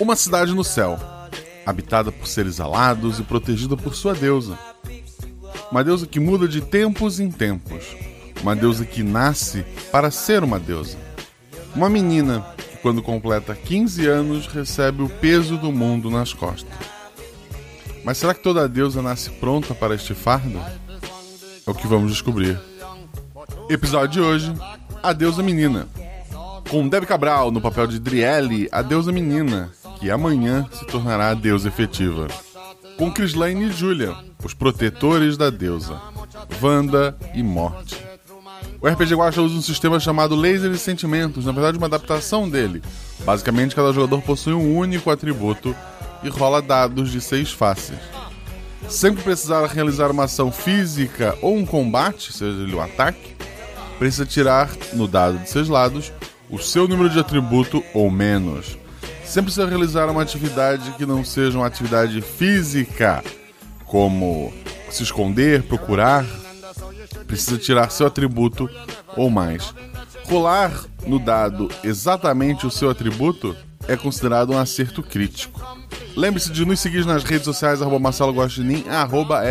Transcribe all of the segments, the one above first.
Uma cidade no céu, habitada por seres alados e protegida por sua deusa. Uma deusa que muda de tempos em tempos. Uma deusa que nasce para ser uma deusa. Uma menina que, quando completa 15 anos, recebe o peso do mundo nas costas. Mas será que toda deusa nasce pronta para este fardo? É o que vamos descobrir. Episódio de hoje: A Deusa Menina. Com Deb Cabral no papel de Drielle, a deusa menina, que amanhã se tornará a deusa efetiva. Com Chris Lane e Julia, os protetores da deusa, Wanda e Morte. O RPG Guacha usa um sistema chamado Laser de Sentimentos, na verdade uma adaptação dele. Basicamente, cada jogador possui um único atributo e rola dados de seis faces. Sempre precisar realizar uma ação física ou um combate, seja ele um ataque, precisa tirar no dado de seus lados o seu número de atributo ou menos. Sempre precisa realizar uma atividade que não seja uma atividade física, como se esconder, procurar, precisa tirar seu atributo ou mais. Rolar no dado exatamente o seu atributo é considerado um acerto crítico. Lembre-se de nos seguir nas redes sociais, arroba Marcelo Guaxinim, arroba.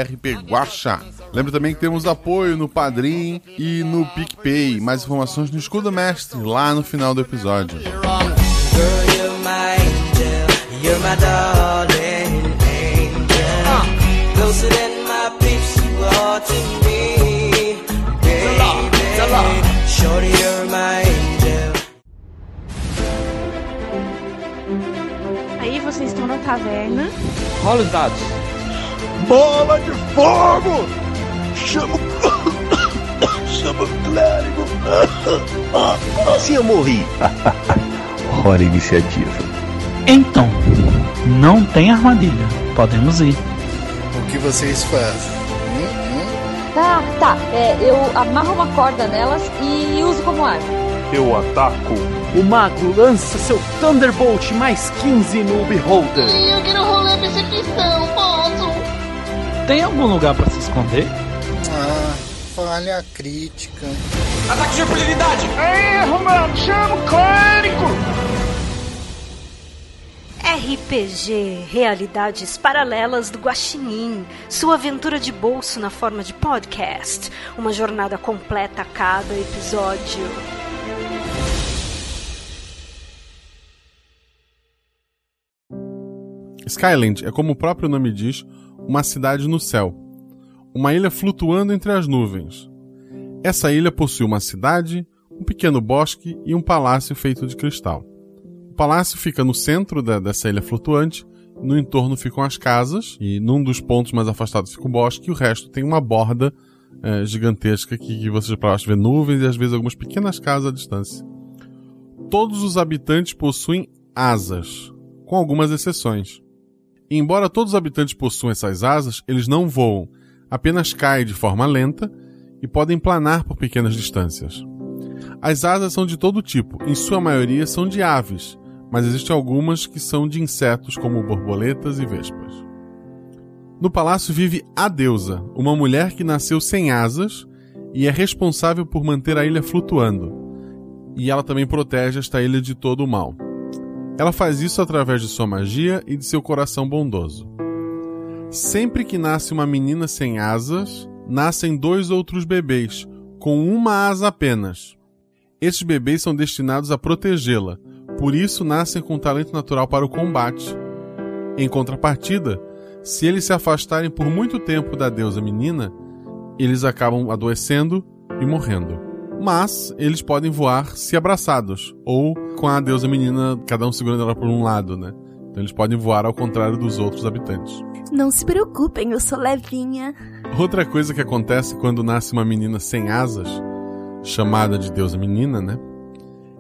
Lembre também que temos apoio no Padrim e no PicPay. Mais informações no Escudo Mestre, lá no final do episódio. Shorty, you're my vocês estão na taverna. Rola os dados. Bola de fogo! Chama Chama o clérigo! Se eu morri! Hora iniciativa. Então, não tem armadilha. Podemos ir. O que vocês fazem? Hum, hum? Tá, tá. É, eu amarro uma corda nelas e uso como arma. Eu ataco o mago lança seu Thunderbolt mais 15 no Beholder. Eu quero rolar percepção, posso? Tem algum lugar para se esconder? Ah, falha crítica. Ataque de impunidade! Erro, mano! Chama o clérigo! RPG Realidades Paralelas do Guaxinim, sua aventura de bolso na forma de podcast, uma jornada completa a cada episódio. Skyland é, como o próprio nome diz, uma cidade no céu, uma ilha flutuando entre as nuvens. Essa ilha possui uma cidade, um pequeno bosque e um palácio feito de cristal. Palácio fica no centro da, dessa ilha flutuante, no entorno ficam as casas, e num dos pontos mais afastados fica o bosque, e o resto tem uma borda é, gigantesca que, que você pode ver nuvens e às vezes algumas pequenas casas à distância. Todos os habitantes possuem asas, com algumas exceções. Embora todos os habitantes possuam essas asas, eles não voam, apenas caem de forma lenta e podem planar por pequenas distâncias. As asas são de todo tipo, em sua maioria são de aves, mas existem algumas que são de insetos como borboletas e vespas. No palácio vive a deusa, uma mulher que nasceu sem asas e é responsável por manter a ilha flutuando. E ela também protege esta ilha de todo o mal. Ela faz isso através de sua magia e de seu coração bondoso. Sempre que nasce uma menina sem asas, nascem dois outros bebês, com uma asa apenas. Estes bebês são destinados a protegê-la, por isso nascem com talento natural para o combate. Em contrapartida, se eles se afastarem por muito tempo da deusa menina, eles acabam adoecendo e morrendo mas eles podem voar se abraçados, ou com a deusa menina, cada um segurando ela por um lado, né? Então eles podem voar ao contrário dos outros habitantes. Não se preocupem, eu sou levinha. Outra coisa que acontece quando nasce uma menina sem asas, chamada de deusa menina, né?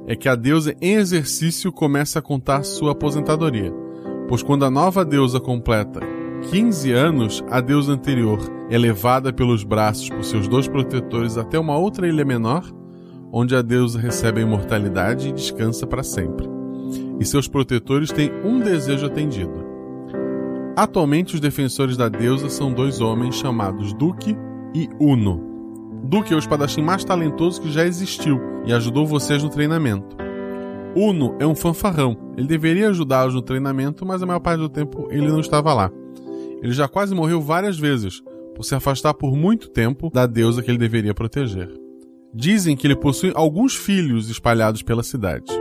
É que a deusa em exercício começa a contar sua aposentadoria. Pois quando a nova deusa completa 15 anos, a deusa anterior é levada pelos braços por seus dois protetores até uma outra ilha menor, onde a deusa recebe a imortalidade e descansa para sempre. E seus protetores têm um desejo atendido. Atualmente, os defensores da deusa são dois homens chamados Duque e Uno. Duque é o espadachim mais talentoso que já existiu e ajudou vocês no treinamento. Uno é um fanfarrão. Ele deveria ajudá-los no treinamento, mas a maior parte do tempo ele não estava lá. Ele já quase morreu várias vezes, por se afastar por muito tempo da deusa que ele deveria proteger. Dizem que ele possui alguns filhos espalhados pela cidade.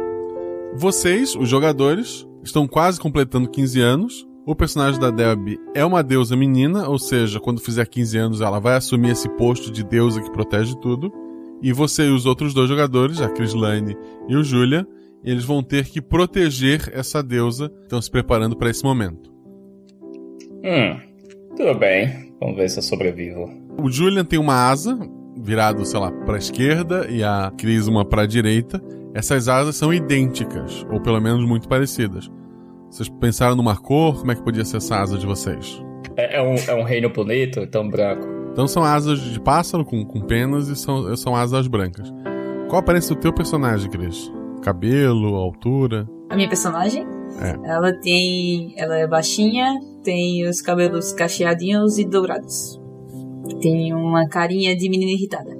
Vocês, os jogadores, estão quase completando 15 anos. O personagem da Debbie é uma deusa menina, ou seja, quando fizer 15 anos ela vai assumir esse posto de deusa que protege tudo. E você e os outros dois jogadores, a Crislane e o Julia, eles vão ter que proteger essa deusa, estão se preparando para esse momento. Hum, tudo bem. Vamos ver se eu sobrevivo. O Julian tem uma asa virado, sei lá, para a esquerda e a Cris uma para a direita. Essas asas são idênticas, ou pelo menos muito parecidas. Vocês pensaram numa cor? Como é que podia ser essa asa de vocês? É, é um, é um reino bonito, então branco. Então são asas de pássaro com, com penas e são, são asas brancas. Qual a aparência do teu personagem, Cris? Cabelo, altura? A minha personagem? É. Ela tem. Ela é baixinha, tem os cabelos cacheadinhos e dourados. Tem uma carinha de menina irritada.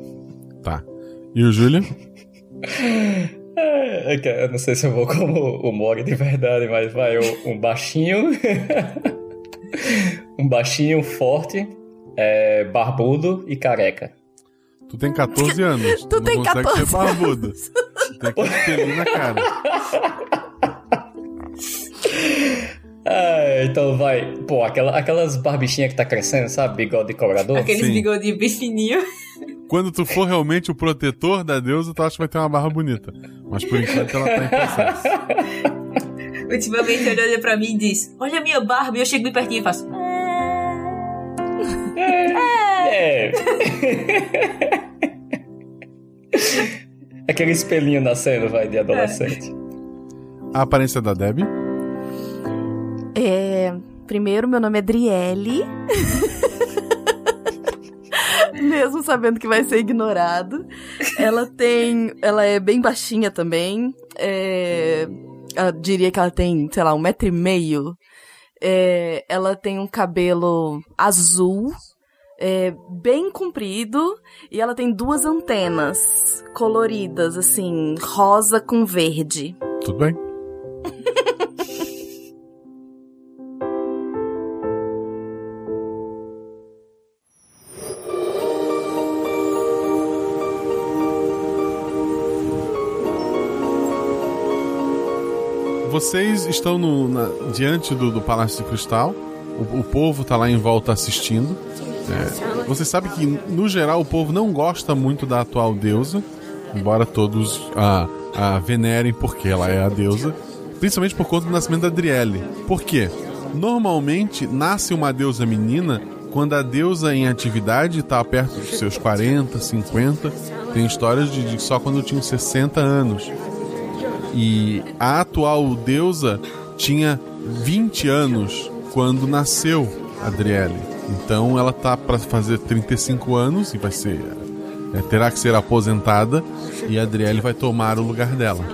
Tá. E o Julia? É, eu não sei se eu vou como o Mog de verdade, mas vai um baixinho. um baixinho forte, é, barbudo e careca. Tu tem 14 anos. Tu tu tem não consegue 14 ser barbudo. Tu tem aquele pelinho na cara. Ah, então vai. Pô, aquela, aquelas barbichinhas que tá crescendo, sabe? Bigode de cobrador. Aqueles Sim. bigodinhos bem fininhos. Quando tu for realmente o protetor da deusa, tu acha que vai ter uma barra bonita. Mas por enquanto ela tá em processo. Ultimamente ele olha pra mim e diz: Olha a minha barba. E eu chego bem pertinho e faço. É. Aquele espelhinho nascendo, vai, de adolescente. A aparência da Debbie? É, primeiro, meu nome é Driele. Mesmo sabendo que vai ser ignorado. Ela tem. Ela é bem baixinha também. É, eu diria que ela tem, sei lá, um metro e meio. É, ela tem um cabelo azul. é, bem comprido. E ela tem duas antenas coloridas, assim, rosa com verde. Tudo bem. Vocês estão no- na- diante do, do Palácio de Cristal. O, o povo está lá em volta assistindo. É, você sabe que, no geral, o povo não gosta muito da atual deusa, embora todos a, a venerem porque ela é a deusa, principalmente por conta do nascimento da Adriele. Por quê? Normalmente nasce uma deusa menina quando a deusa em atividade está perto dos seus 40, 50. Tem histórias de, de só quando tinham 60 anos. E a atual deusa tinha 20 anos quando nasceu Adriele. Então ela tá para fazer 35 anos e vai ser é, terá que ser aposentada e Adriele vai tomar o lugar dela.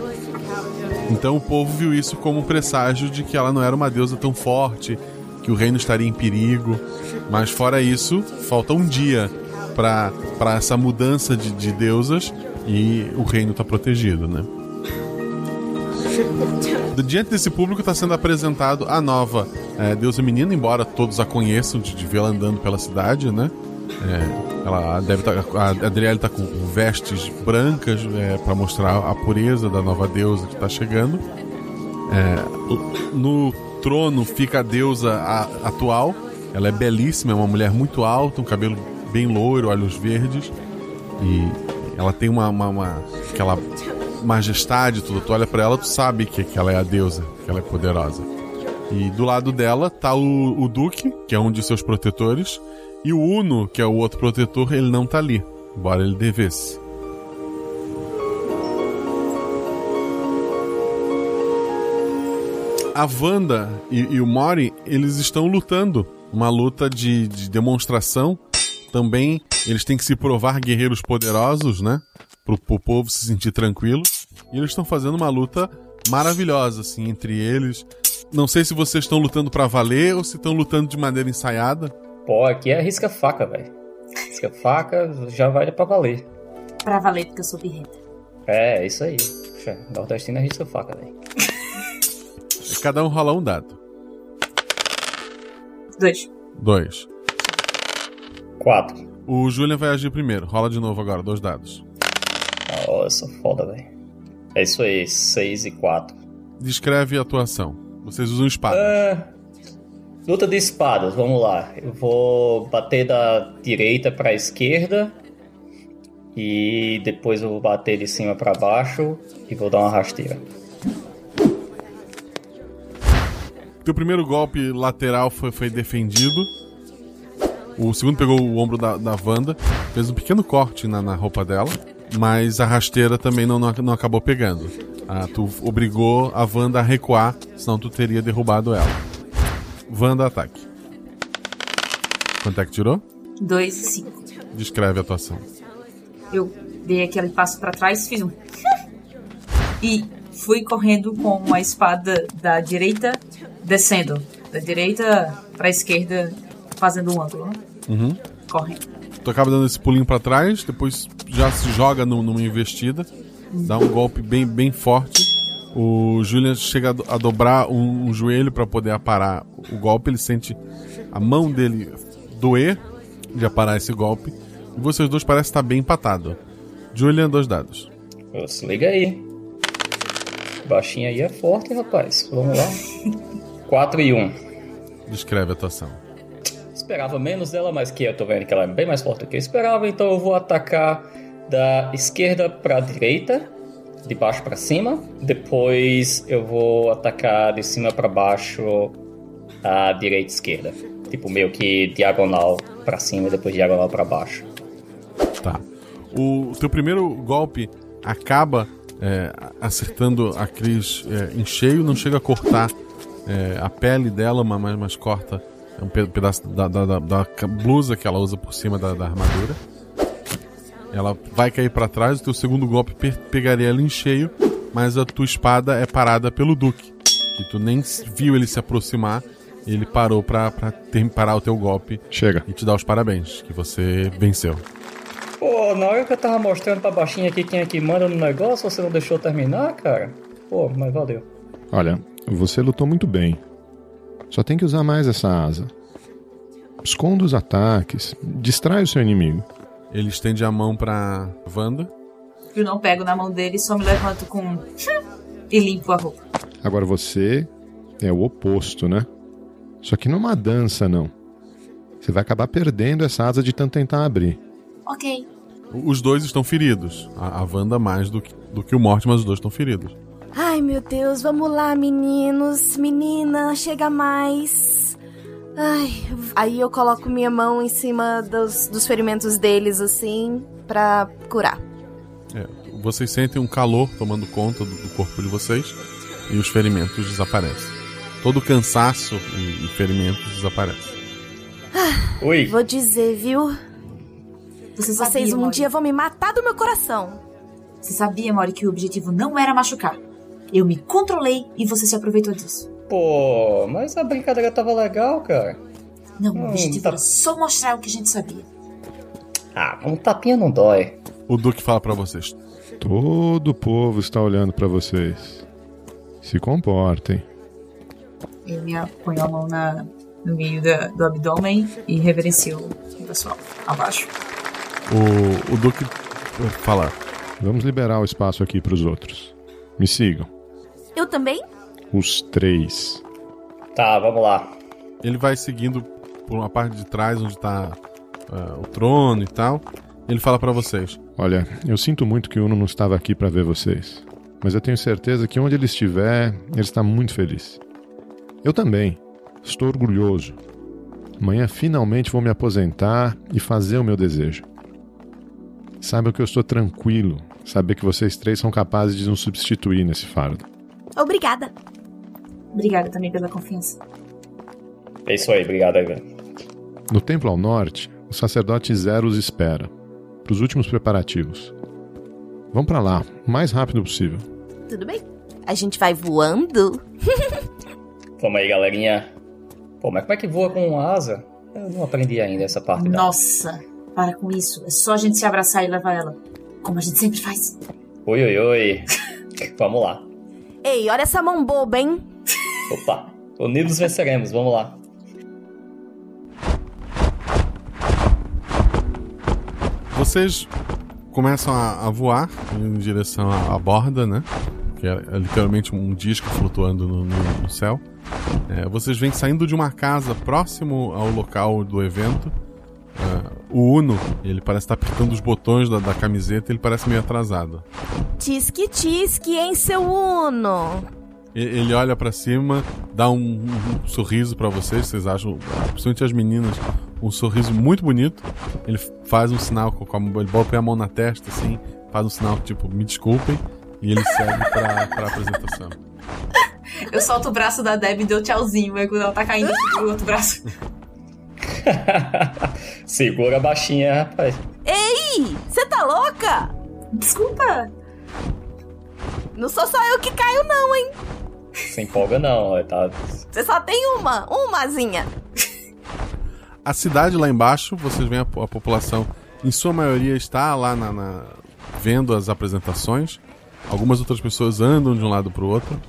Então o povo viu isso como um presságio de que ela não era uma deusa tão forte, que o reino estaria em perigo. Mas fora isso, falta um dia para essa mudança de, de deusas e o reino está protegido, né? Diante desse público está sendo apresentado a nova é, deusa menina, embora todos a conheçam de, de vê-la andando pela cidade, né? É, ela deve tá, a Adriele está com vestes brancas é, para mostrar a pureza da nova deusa que está chegando. É, no trono fica a deusa a- atual. Ela é belíssima, é uma mulher muito alta, um cabelo bem loiro, olhos verdes. E ela tem uma, uma, uma- aquela majestade, tudo. Tu olha pra ela, tu sabe que, que ela é a deusa, que ela é poderosa. E do lado dela tá o, o Duque, que é um de seus protetores, e o Uno, que é o outro protetor, ele não tá ali, embora ele devesse. A Wanda e, e o Mori, eles estão lutando. Uma luta de, de demonstração. Também eles têm que se provar guerreiros poderosos, né? Pro, pro povo se sentir tranquilo. E eles estão fazendo uma luta maravilhosa, assim, entre eles. Não sei se vocês estão lutando pra valer ou se estão lutando de maneira ensaiada. Pô, aqui é risca-faca, velho. Risca-faca já vai pra valer. Pra valer, porque eu sou birrenta. É, é isso aí. Fé, Nordestino é risca faca, velho. Cada um rola um dado. Dois. Dois. Quatro. O Julian vai agir primeiro. Rola de novo agora, dois dados. Nossa, foda, velho. É isso aí, seis e quatro. Descreve a atuação. Vocês usam espadas. É, luta de espadas, vamos lá. Eu vou bater da direita pra esquerda. E depois eu vou bater de cima pra baixo. E vou dar uma rasteira. Teu primeiro golpe lateral foi, foi defendido. O segundo pegou o ombro da, da Wanda, fez um pequeno corte na, na roupa dela, mas a rasteira também não, não, acabou pegando. Ah, tu obrigou a Wanda a recuar, senão tu teria derrubado ela. Wanda, ataque. Quanto é que tirou? Dois e cinco. Descreve a atuação. Eu dei aquele passo pra trás, fiz um. e fui correndo com a espada da direita descendo. Da direita pra esquerda, fazendo um ângulo, né? Uhum. Correndo. Tu acaba dando esse pulinho pra trás, depois já se joga no- numa investida, dá um golpe bem, bem forte. O Julian chega a do- a dobrar um, um joelho pra poder aparar o golpe. Ele sente a mão dele doer de aparar esse golpe. E vocês dois parecem estar bem empatados. Julian, dois dados. Se liga aí. Baixinha aí é forte, rapaz. Vamos lá. 4 e 1. Descreve a atuação. Esperava menos dela, mas que eu tô vendo que ela é bem mais forte do que eu esperava, então eu vou atacar da esquerda pra direita, de baixo pra cima. Depois eu vou atacar de cima pra baixo a direita e esquerda. Tipo, meio que diagonal pra cima e depois diagonal pra baixo. Tá. O teu primeiro golpe acaba é, acertando a Cris é, em cheio, não chega a cortar é, a pele dela, ma- mas, mas corta um pe- pedaço da, da- da- da blusa que ela usa por cima da, da armadura. Ela vai cair pra trás, o teu segundo golpe pe- pegaria ela em cheio, mas a tua espada é parada pelo Duque, que tu nem viu ele se aproximar, e ele parou pra, pra ter- parar o teu golpe. Chega. E te dar os parabéns, que você venceu. Pô, na hora que eu tava mostrando pra baixinha aqui quem é que manda no negócio, você não deixou terminar, cara? Pô, mas valeu. Olha, você lutou muito bem. Só tem que usar mais essa asa. Esconda os ataques, distrai o seu inimigo. Ele estende a mão pra Wanda. Eu não pego na mão dele, só me levanto com. e limpo a roupa. Agora você é o oposto, né? Só que não é uma dança, não. Você vai acabar perdendo essa asa de tanto tentar abrir. Ok. Os dois estão feridos. A, a Wanda mais do que, do que o Morte, mas os dois estão feridos. Ai, meu Deus, vamos lá, meninos. Menina, chega mais. Ai, aí eu coloco minha mão em cima dos, dos ferimentos deles, assim, pra curar. É, vocês sentem um calor tomando conta do, do corpo de vocês e os ferimentos desaparecem. Todo o cansaço e, e ferimentos desaparecem. Oi. Vou dizer, viu? Você Vocês sabia, um Mori? dia vão me matar do meu coração. Você sabia, Mori, que o objetivo não era machucar. Eu me controlei e você se aproveitou disso. Pô, mas a brincadeira tava legal, cara. Não, o Hum, objetivo tá- era só mostrar o que a gente sabia. Ah, um tapinha não dói. O Duque fala pra vocês. Todo o povo está olhando pra vocês. Se comportem. Eu me ponho a mão na, no meio da- do abdômen e reverencio o pessoal abaixo. O, o Duque fala. Vamos liberar o espaço aqui para os outros. Me sigam. Eu também? Os três. Tá, vamos lá. Ele vai seguindo por uma parte de trás onde tá ah, o trono e tal. Ele fala pra vocês. Olha, eu sinto muito que o Uno não estava aqui para ver vocês. Mas eu tenho certeza que onde ele estiver, ele está muito feliz. Eu também. Estou orgulhoso. Amanhã finalmente vou me aposentar e fazer o meu desejo. Saiba que eu estou tranquilo. Saber que vocês três são capazes de nos substituir nesse fardo. Obrigada. Obrigada também pela confiança. É isso aí, obrigado velho. No templo ao norte, o sacerdote Zero os espera para os últimos preparativos. Vão para lá, o mais rápido possível. Tudo bem. A gente vai voando? Vamos aí, galerinha. Pô, mas como é que voa com asa? Eu não aprendi ainda essa parte da... Nossa, para com isso. É só a gente se abraçar e levar ela. Como a gente sempre faz. Oi, oi, oi. Vamos lá. Ei, olha essa mão boba, hein? Opa, unidos venceremos, vamos lá. Vocês começam a, a voar em direção à, à borda, né? Que é, é literalmente um disco flutuando no, no- no céu. É, vocês vêm saindo de uma casa próximo ao local do evento. É, o Uno, ele parece estar apertando os botões da, da camiseta, ele parece meio atrasado. Tisque, tisque, hein, seu Uno? Ele olha pra cima, dá um, um sorriso pra vocês, vocês acham, principalmente as meninas, um sorriso muito bonito. Ele faz um sinal com a mão, ele põe a mão na testa, assim, faz um sinal tipo, me desculpem, e ele segue pra, pra apresentação. Eu solto o braço da Deb e dou tchauzinho, aí quando ela tá caindo, eu o outro braço. Segura a baixinha, rapaz. Ei, você tá louca? Desculpa. Não sou só eu que caio, não, hein? Se empolga não, tá. Você só tem uma, umazinha. A cidade lá embaixo, vocês veem a, a população, em sua maioria, está lá na, na- vendo as apresentações. Algumas outras pessoas andam de um lado para o outro.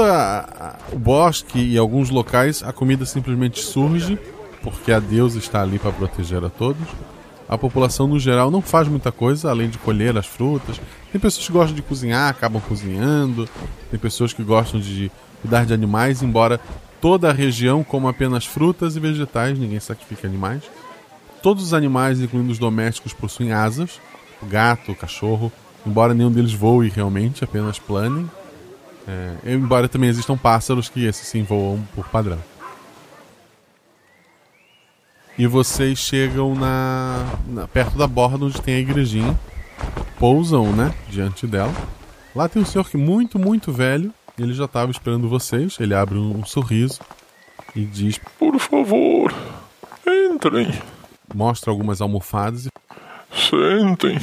A- o bosque e alguns locais, a comida simplesmente surge, porque a deusa está ali para proteger a todos. A população, no geral, não faz muita coisa além de colher as frutas. Tem pessoas que gostam de cozinhar, acabam cozinhando. Tem pessoas que gostam de cuidar de animais, embora toda a região coma apenas frutas e vegetais, ninguém sacrifica animais. Todos os animais, incluindo os domésticos, possuem asas. O gato, o cachorro, embora nenhum deles voe realmente, apenas planem. É, embora também existam pássaros que esses sim voam por padrão. E vocês chegam na, na- perto da borda onde tem a igrejinha. Pousam, né, diante dela. Lá tem um senhor que muito, muito velho. Ele já estava esperando vocês. Ele abre um, um sorriso e diz: Por favor, entrem, Mostra algumas almofadas e sentem.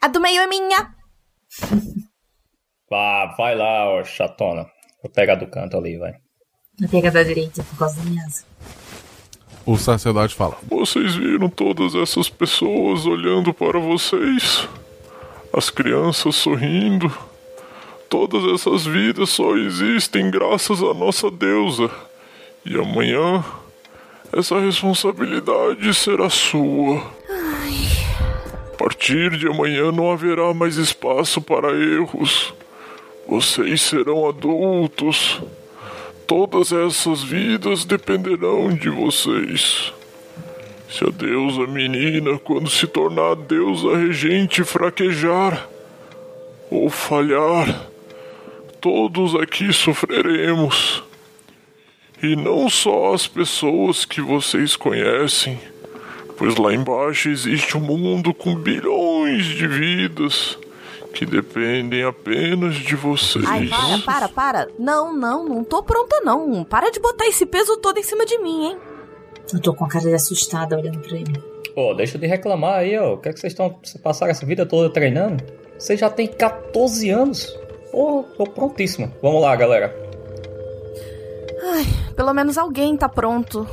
A do meio é minha. Vá, vai lá, ó, chatona. Vou pegar do canto ali, vai. Vai pegar da direita por causa da minha asa. O sacerdote fala: Vocês viram todas essas pessoas olhando para vocês? As crianças sorrindo? Todas essas vidas só existem graças à nossa deusa. E amanhã, essa responsabilidade será sua. A partir de amanhã não haverá mais espaço para erros. Vocês serão adultos. Todas essas vidas dependerão de vocês. Se a deusa menina, quando se tornar a deusa regente, fraquejar ou falhar, todos aqui sofreremos. E não só as pessoas que vocês conhecem, pois lá embaixo existe um mundo com bilhões de vidas que dependem apenas de vocês. Ai, para, para, para. Não, não, não tô pronta, não. Para de botar esse peso todo em cima de mim, hein? Eu tô com a cara de assustada olhando pra ele. Pô, deixa de reclamar aí, ó. O que é que vocês estão. Vocês passaram essa vida toda treinando? Você já tem 14 anos. Pô, tô prontíssimo. Vamos lá, galera. Ai, pelo menos alguém tá pronto.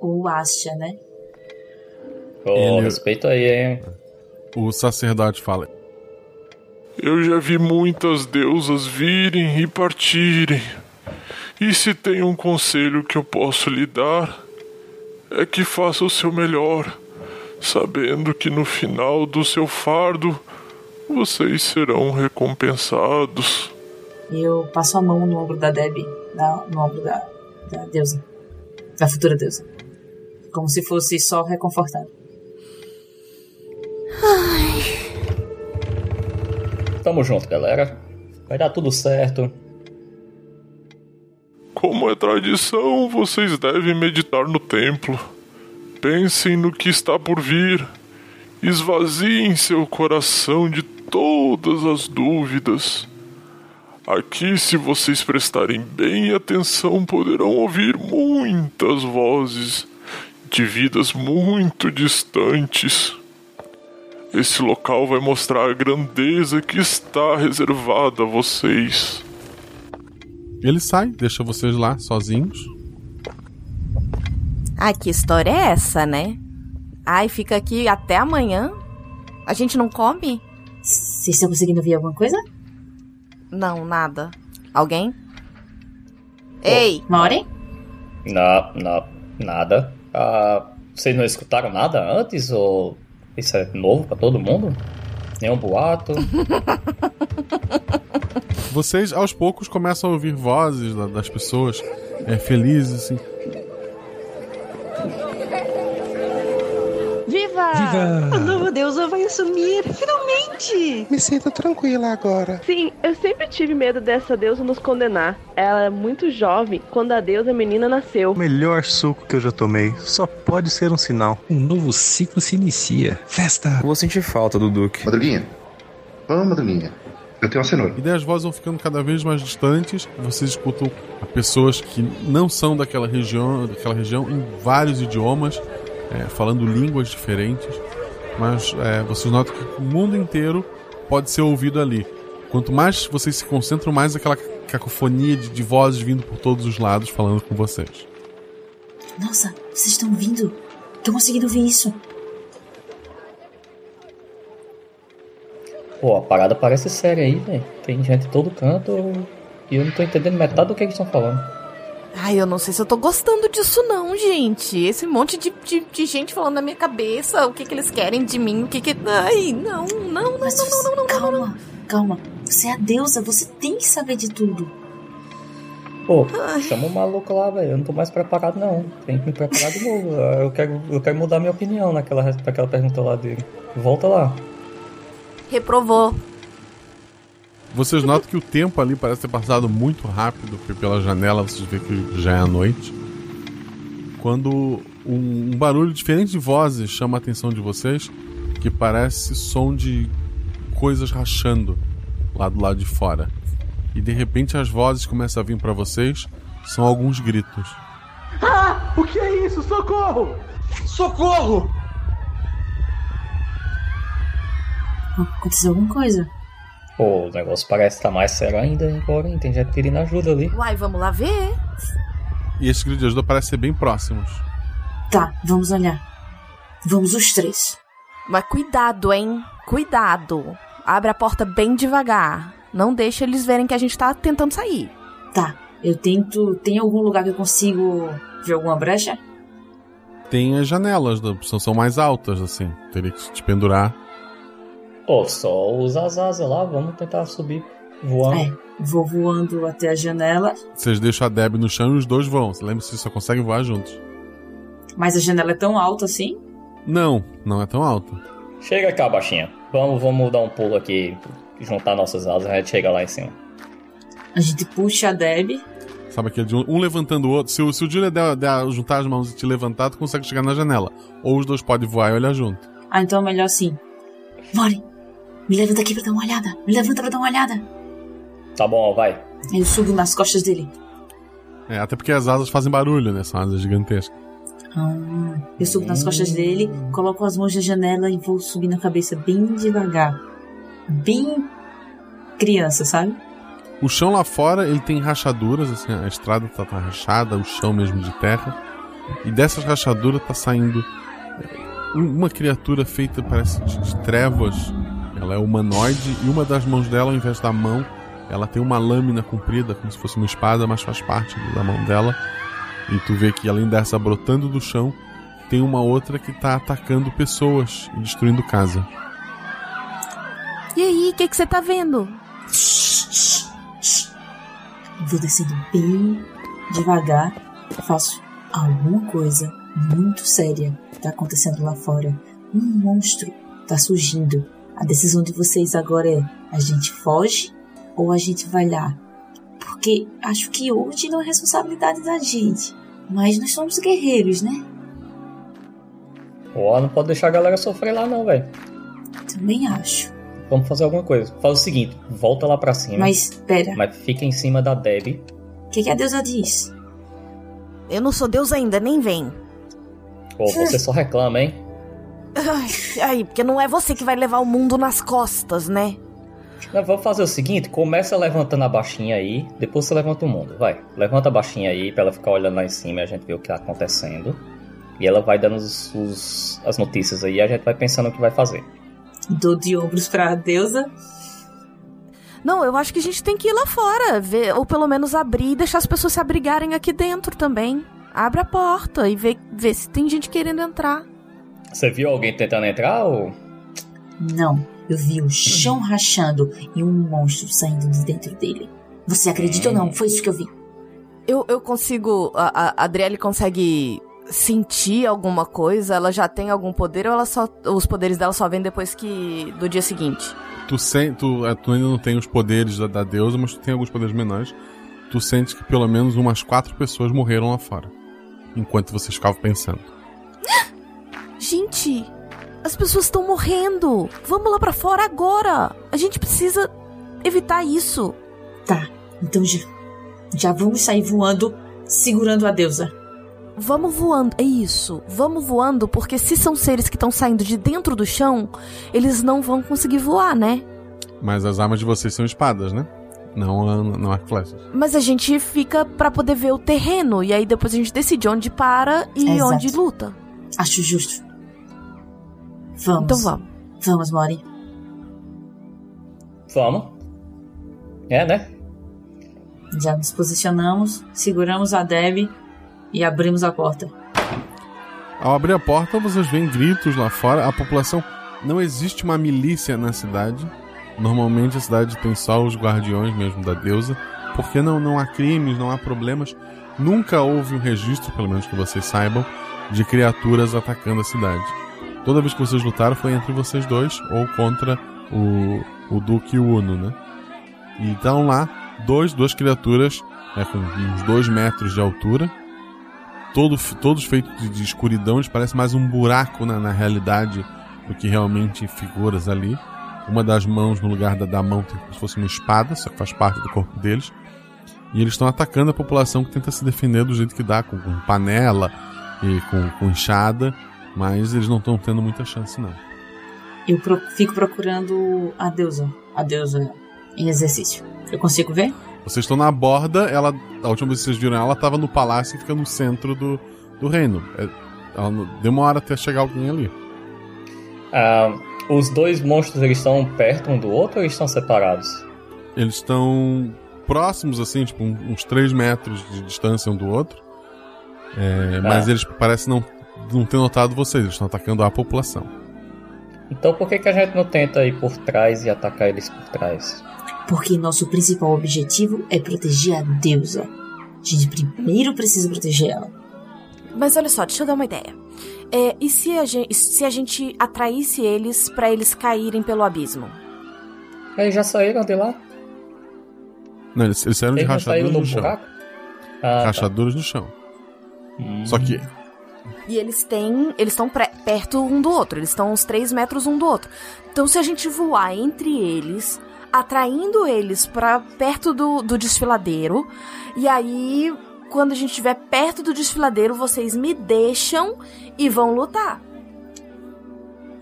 Ou acha, né? Pô, Ele- respeito aí, hein? O sacerdote fala: Eu já vi muitas deusas virem e partirem. E se tem um conselho que eu posso lhe dar, é que faça o seu melhor, sabendo que no final do seu fardo vocês serão recompensados. Eu passo a mão no ombro da Debbie, no ombro da, da deusa. Da futura deusa. Como se fosse só reconfortar. Tamo junto, galera. Vai dar tudo certo. Como é tradição, vocês devem meditar no templo. Pensem no que está por vir. Esvaziem seu coração de todas as dúvidas. Aqui, se vocês prestarem bem atenção, poderão ouvir muitas vozes de vidas muito distantes. Esse local vai mostrar a grandeza que está reservada a vocês. Ele sai, deixa vocês lá sozinhos. Ai, que história é essa, né? Ai, fica aqui até amanhã? A gente não come? Vocês estão conseguindo ouvir alguma coisa? Não, nada. Alguém? Ei! Mori? Não, não, nada. Ah, vocês não escutaram nada antes? Ou isso é novo pra todo mundo? Nenhum boato? Vocês, aos poucos, começam a ouvir vozes da- das pessoas é, felizes, assim. Viva! Viva! A nova deusa vai assumir, finalmente! Me sinto tranquila agora. Sim, eu sempre tive medo dessa deusa nos condenar. Ela é muito jovem quando a deusa menina nasceu. O melhor suco que eu já tomei. Só pode ser um sinal. Um novo ciclo se inicia. Festa! Vou sentir falta do Duque. Madruguinha. Vamos, Madruguinha. Eu tenho uma cenoura. E daí as vozes vão ficando cada vez mais distantes. Vocês escutam pessoas que não são daquela região, daquela região em vários idiomas, é, falando línguas diferentes. Mas é, vocês notam que o mundo inteiro pode ser ouvido ali. Quanto mais vocês se concentram, mais aquela cacofonia de, de vozes vindo por todos os lados falando com vocês. Nossa, vocês estão vindo? Tô conseguindo ouvir isso. Pô, a parada parece séria aí, velho. Tem gente em todo canto e eu não tô entendendo metade do que eles estão falando. Ai, eu não sei se eu tô gostando disso não, gente. Esse monte de, de, de gente falando na minha cabeça o que que eles querem de mim, o que que... Ai, não, não, não, Mas não, não, não, não, calma, não, não. calma. Você é a deusa, você tem que saber de tudo. Pô, chama o maluco lá, velho. Eu não tô mais preparado, não. Tem que me preparar de novo. Eu quero, eu quero mudar minha opinião naquela, naquela pergunta lá dele. Volta lá. Reprovou. Vocês notam que o tempo ali parece ter passado muito rápido, porque pela janela vocês veem que já é a noite. Quando um, um barulho diferente de vozes chama a atenção de vocês, que parece som de coisas rachando lá do lado de fora. E de repente as vozes começam a vir para vocês, são alguns gritos. Ah! O que é isso? Socorro! Socorro! Aconteceu alguma coisa? Pô, o negócio parece estar mais sério ainda agora, hein? Tem gente pedindo ajuda ali. Uai, vamos lá ver. E esses gritos de ajuda parecem ser bem próximos. Tá, vamos olhar. Vamos os três. Mas cuidado, hein? Cuidado. Abre a porta bem devagar. Não deixa eles verem que a gente tá tentando sair. Tá, eu tento. Tem algum lugar que eu consigo ver alguma brecha? Tem as janelas, são mais altas, assim. Teria que te pendurar. Pô, só usa as asas lá, vamos tentar subir voando. É, vou voando até a janela, Vocês deixam a Deb no chão e os dois vão. Você lembra que vocês só conseguem voar juntos. mas a janela é tão alta assim? Não, não é tão alta. Chega cá, baixinha. Vamos, vamos dar um pulo aqui, juntar nossas asas, a gente chega lá em cima. A gente puxa a Deb. Sabe aquele de um, um levantando o outro? Se o, se o Julia der, der- juntar as mãos e te levantar, tu consegue chegar na janela. Ou os dois podem voar e olhar junto. Ah, então é melhor assim. Mori, me levanta aqui pra dar uma olhada. Me levanta pra dar uma olhada. Tá bom, vai. Eu subo nas costas dele. É, até porque as asas fazem barulho, né? São asas gigantescas. Ah, eu subo nas costas dele, coloco as mãos na janela e vou subir na cabeça bem devagar. Bem criança, sabe? O chão lá fora, ele tem rachaduras, assim, a estrada tá, tá rachada, o chão mesmo de terra. E dessas rachaduras tá saindo é, um- uma criatura feita, parece, de, de trevas. Ela é humanoide e uma das mãos dela, ao invés da mão, ela tem uma lâmina comprida, como se fosse uma espada, mas faz parte da mão dela. E tu vê que além dessa brotando do chão, tem uma outra que tá atacando pessoas e destruindo casa. E aí, o que que você tá vendo? Vou descendo bem devagar. Faço alguma coisa muito séria tá acontecendo lá fora. Um monstro tá surgindo. A decisão de vocês agora é: a gente foge ou a gente vai lá? Porque acho que hoje não é responsabilidade da gente. Mas nós somos guerreiros, né? Pô, não pode deixar a galera sofrer lá não, velho. Também acho. Vamos fazer alguma coisa. Faz o seguinte, volta lá pra cima. Mas, pera. Mas fica em cima da Deb. O que, que a deusa diz? Eu não sou Deus ainda, nem vem. Pô, você só reclama, hein? Ai, ai, porque não é você que vai levar o mundo nas costas, né? Não, vamos fazer o seguinte, começa levantando a baixinha aí, depois você levanta o mundo, vai. Levanta a baixinha aí pra ela ficar olhando lá em cima e a gente vê o que tá acontecendo. E ela vai dando os, os- as notícias aí e a gente vai pensando o que vai fazer. Dou de ombros pra deusa. Não, eu acho que a gente tem que ir lá fora, ver, ou pelo menos abrir e deixar as pessoas se abrigarem aqui dentro também. Abre a porta e vê, vê se tem gente querendo entrar. Você viu alguém tentando entrar ou. Não, eu vi o chão rachando e um monstro saindo de dentro dele. Você acredita ou não? Foi isso que eu vi. Eu, eu consigo. A, a Adriele consegue sentir alguma coisa? Ela já tem algum poder ou ela só. Os poderes dela só vêm depois que. do dia seguinte? Tu, sen, tu, é, tu ainda não tem os poderes da, da deusa, mas tu tem alguns poderes menores. Tu sente que pelo menos umas quatro pessoas morreram lá fora. Enquanto vocês ficavam pensando. Gente, as pessoas estão morrendo. Vamos lá para fora agora. A gente precisa evitar isso. Tá, então já, já vamos sair voando, segurando a deusa. Vamos voando, é isso. Vamos voando, porque se são seres que estão saindo de dentro do chão, eles não vão conseguir voar, né? Mas as armas de vocês são espadas, né? Não, não arco flechas. Mas a gente fica para poder ver o terreno e aí depois a gente decide onde para e Exato. onde luta. Acho justo. Vamos. Então vamos. Vamos, Mori. Vamos. É, né? Já nos posicionamos, seguramos a Deb e abrimos a porta. Ao abrir a porta, vocês veem gritos lá fora. A população. Não existe uma milícia na cidade. Normalmente a cidade tem só os guardiões mesmo da deusa. Porque não, não há crimes, não há problemas. Nunca houve um registro, pelo menos que vocês saibam, de criaturas atacando a cidade. Toda vez que vocês lutaram foi entre vocês dois ou contra o, o Duque e o Uno, né? E estão lá dois, duas criaturas né, com uns dois metros de altura, todo, todos feitos de, de escuridão, eles parecem mais um buraco na, na, realidade do que realmente figuras ali. Uma das mãos no lugar da, da mão tem como se fosse uma espada, só que faz parte do corpo deles. E eles estão atacando a população que tenta se defender do jeito que dá, com, com panela e com, com enxada, mas eles não estão tendo muita chance, não. Eu pro, fico procurando a deusa. A deusa em exercício. Eu consigo ver? Vocês estão na borda, ela. A última vez que vocês viram ela, ela estava no palácio que fica no centro do, do reino. É, ela demora até chegar alguém ali. Ah, os dois monstros eles estão perto um do outro ou eles estão separados? Eles estão próximos, assim, tipo, uns 3 metros de distância um do outro. É, mas eles parecem não, não ter notado vocês, eles estão atacando a população. Então por que, que a gente não tenta ir por trás e atacar eles por trás? Porque nosso principal objetivo é proteger a deusa. A gente primeiro precisa proteger ela. Mas olha só, deixa eu dar uma ideia. É, e se a gente, se a gente atraísse eles para eles caírem pelo abismo? Eles já saíram de lá? Não, eles, eles saíram de Eles não saíram rachaduras no no chão. Ah, rachaduras no chão. Só que E eles têm. Eles estão perto um do outro. Eles estão uns 3 metros um do outro. Então, se a gente voar entre eles, atraindo eles para perto do, do desfiladeiro, e aí, quando a gente estiver perto do desfiladeiro, vocês me deixam e vão lutar.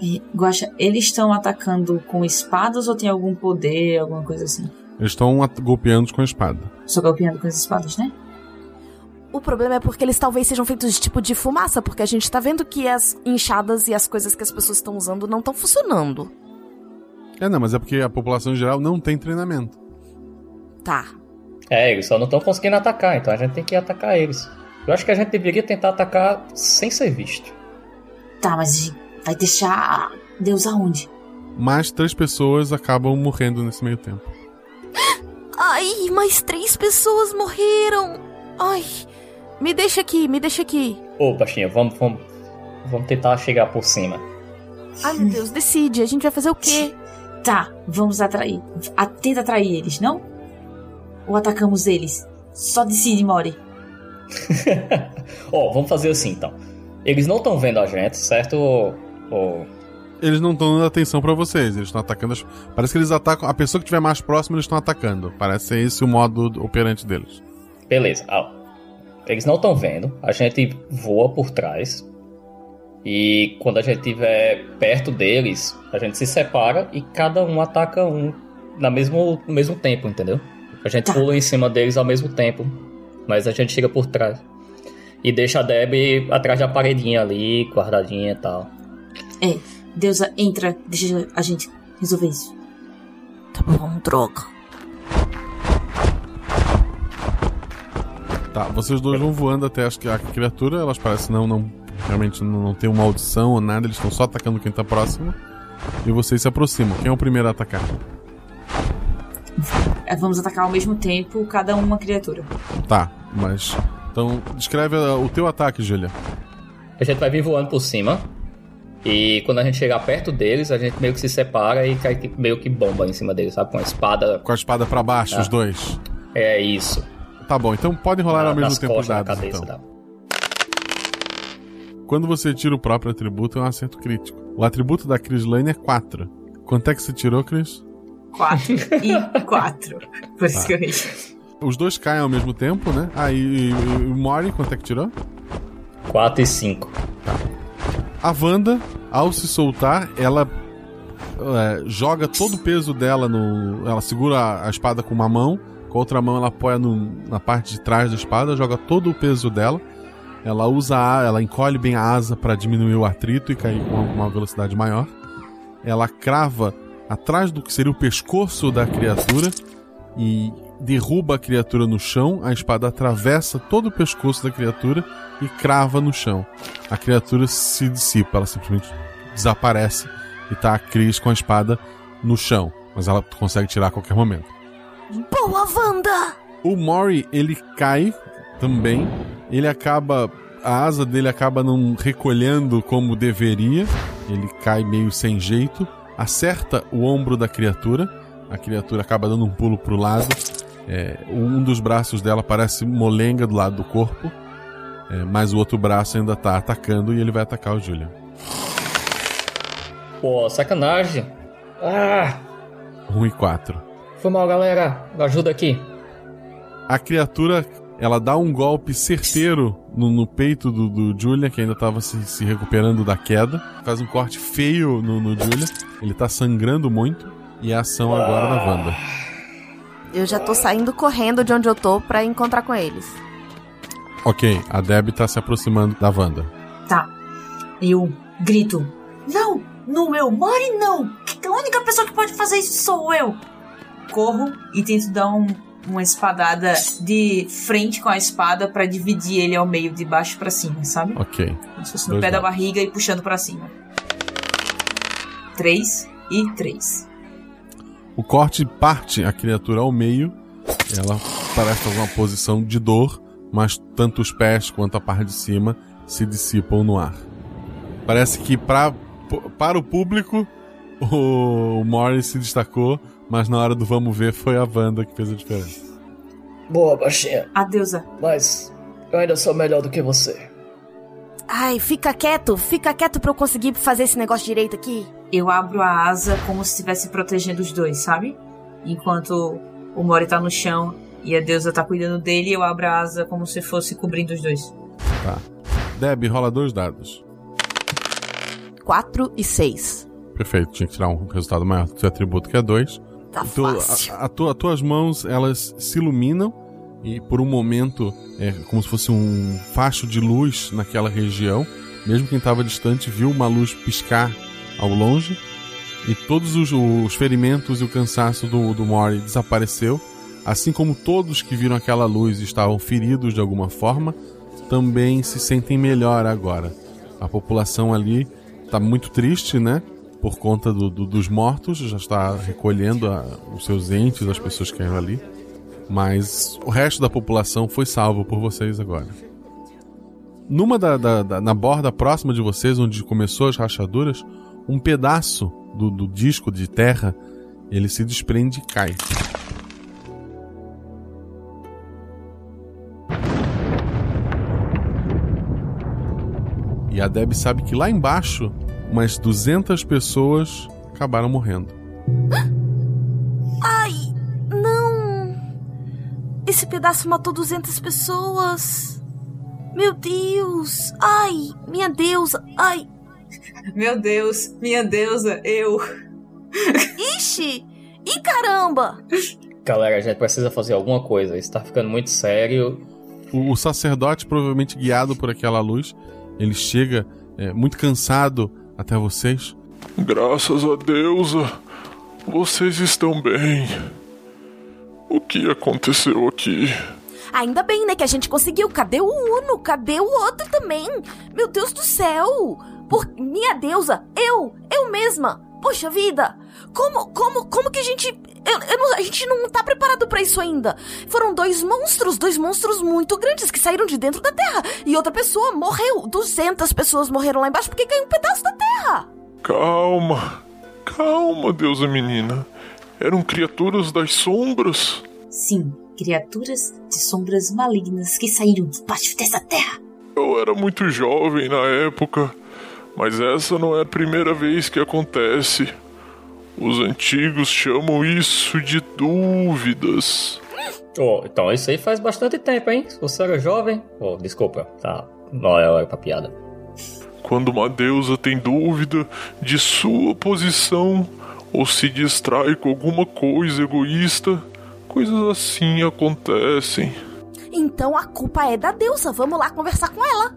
E, Guaxa, eles estão atacando com espadas ou tem algum poder, alguma coisa assim? eles estão golpeando com a espada. Só golpeando com as espadas, né? O problema é porque eles talvez sejam feitos de tipo de fumaça, porque a gente tá vendo que as enxadas e as coisas que as pessoas estão usando não estão funcionando. É, não, mas é porque a população em geral não tem treinamento. Tá. É, eles só não estão conseguindo atacar, então a gente tem que atacar eles. Eu acho que a gente deveria tentar atacar sem ser visto. Tá, mas vai deixar a deusa onde? Mas três pessoas acabam morrendo nesse meio tempo. Ai, mais três pessoas morreram. Ai, me deixa aqui, me deixa aqui. Ô, baixinha, vamos, vamos, vamos tentar chegar por cima. Ai, meu Deus, decide. A gente vai fazer o quê? Tá, vamos atrair. A, tenta atrair eles, não? Ou atacamos eles? Só decide, Mori. Ó, vamos fazer assim então. Eles não estão vendo a gente, certo? Ô, Eles não estão dando atenção pra vocês, eles estão atacando as... Parece que eles atacam. A pessoa que estiver mais próxima, eles estão atacando. Parece ser esse o modo operante deles. Beleza. Ah, eles não estão vendo. A gente voa por trás. E quando a gente estiver perto deles, a gente se separa e cada um ataca um na mesmo, no mesmo tempo, entendeu? A gente pula em cima deles ao mesmo tempo. Mas a gente chega por trás. E deixa a Deb atrás da paredinha ali, guardadinha e tal. É, deusa, entra, deixa a gente resolver isso. Tá bom, droga. Tá, vocês dois vão voando até as- a criatura, elas parecem não, não realmente não, não tem uma audição ou nada, eles estão só atacando quem tá próximo. E vocês se aproximam. Quem é o primeiro a atacar? É, Vamos atacar ao mesmo tempo, cada um uma criatura. Tá, mas. Então, descreve uh, o teu ataque, Julia. A gente vai vir voando por cima. E quando a gente chegar perto deles, a gente meio que se separa e cai que- meio que bomba em cima deles, sabe? Com a espada. Com a espada pra baixo, Ah. os dois. É isso. Tá bom, então podem rolar Na- ao mesmo tempo os dados. cabeça, então. tá? Quando você tira o próprio atributo, é um acerto crítico. O atributo da Cris Lane é 4. Quanto é que você tirou, Cris? Quatro e quatro. Por isso Tá. que eu ri. Os dois caem ao mesmo tempo, né? Ah, e, e- e o Mori, quanto é que tirou? 4 e 5. A Wanda, ao se soltar, ela é, joga todo o peso dela no. Ela segura a, a espada com uma mão, com a outra mão ela apoia no- na parte de trás da espada, joga todo o peso dela. Ela usa a, ela encolhe bem a asa para diminuir o atrito e cair com uma, velocidade maior. Ela crava atrás do que seria o pescoço da criatura e derruba a criatura no chão. A espada atravessa todo o pescoço da criatura e crava no chão. A criatura se dissipa, ela simplesmente desaparece e tá a Cris com a espada no chão, mas ela consegue tirar a qualquer momento. Boa, Wanda! O Mori, ele cai também. Ele acaba. A asa dele acaba não recolhendo como deveria. Ele cai meio sem jeito. Acerta o ombro da criatura. A criatura acaba dando um pulo pro lado. É, um dos braços dela parece molenga do lado do corpo. É, mas o outro braço ainda tá atacando e ele vai atacar o Julian. Pô, sacanagem. Ah, 1 e 4. Foi mal, galera. Ajuda aqui. A criatura, ela dá um golpe certeiro no, no peito do, do Julian, que ainda estava se, se recuperando da queda. Faz um corte feio no, no Julian. Ele tá sangrando muito. E a ação agora da Wanda. Eu já tô saindo correndo de onde eu tô pra encontrar com eles. Ok, a Deb tá se aproximando da Wanda. Tá. Eu grito. Não! No meu Mori, não! A única pessoa que pode fazer isso sou eu! Corro e tento dar um- uma espadada de frente com a espada pra dividir ele ao meio, de baixo pra cima, sabe? Ok. Como se fosse no Dois pé da barriga e puxando pra cima. Três e três. O corte parte a criatura ao meio. Ela parece numa posição de dor, mas tanto os pés quanto a parte de cima se dissipam no ar. Parece que pra, para o público o, o Morris se destacou, mas na hora do vamos ver foi a Wanda que fez a diferença. Boa, baixinha. A deusa. Mas eu ainda sou melhor do que você. Ai, fica quieto, fica quieto pra eu conseguir fazer esse negócio direito aqui. Eu abro a asa como se estivesse protegendo os dois, sabe? Enquanto o Mori tá no chão e a deusa tá cuidando dele, eu abro a asa como se fosse cobrindo os dois. Tá. Deb, rola dois dados. 4 e 6. Perfeito, tinha que tirar um resultado maior do seu atributo que é 2. Tá Então, fácil. a, a tua- as tuas mãos, elas se iluminam e por um momento é como se fosse um facho de luz naquela região. Mesmo quem estava distante viu uma luz piscar ao longe e todos os, os ferimentos e o cansaço do, do Mori desapareceu. Assim como todos que viram aquela luz e estavam feridos de alguma forma, também se sentem melhor agora. A população ali está muito triste, né? Por conta do- do- dos mortos, já está recolhendo a- os seus entes, as pessoas que eram ali. Mas o resto da população foi salvo por vocês agora. Numa da, da- da- na borda próxima de vocês, onde começou as rachaduras, um pedaço do, do disco de terra ele se desprende e cai. E a Deb sabe que lá embaixo, umas 200 pessoas acabaram morrendo. Ai, não! Esse pedaço matou 200 pessoas! Meu Deus! Ai, minha deusa! Ai! Meu Deus, minha deusa, eu. Ixi! Ih, caramba! Galera, a gente precisa fazer alguma coisa. Isso tá ficando muito sério. O, o sacerdote, provavelmente guiado por aquela luz, ele chega é, muito cansado até vocês. Graças a deusa, vocês estão bem. O que aconteceu aqui? Ainda bem, né, que a gente conseguiu. Cadê o Uno? Cadê o outro também? Meu Deus do céu! Por minha deusa, eu, eu mesma. Poxa vida! Como, como, como que a gente. Eu, eu não, a gente não tá preparado para isso ainda. Foram dois monstros, dois monstros muito grandes que saíram de dentro da Terra. E outra pessoa morreu. 200 pessoas morreram lá embaixo porque caiu um pedaço da Terra. Calma, calma, deusa menina. Eram criaturas das sombras. Sim, criaturas de sombras malignas que saíram debaixo dessa terra. Eu era muito jovem na época, mas essa não é a primeira vez que acontece. Os antigos chamam isso de dúvidas. Oh, então isso aí faz bastante tempo, hein? Se você era jovem. Oh, desculpa, tá. Não é hora pra piada. Quando uma deusa tem dúvida de sua posição ou se distrai com alguma coisa egoísta, coisas assim acontecem. Então a culpa é da deusa. Vamos lá conversar com ela.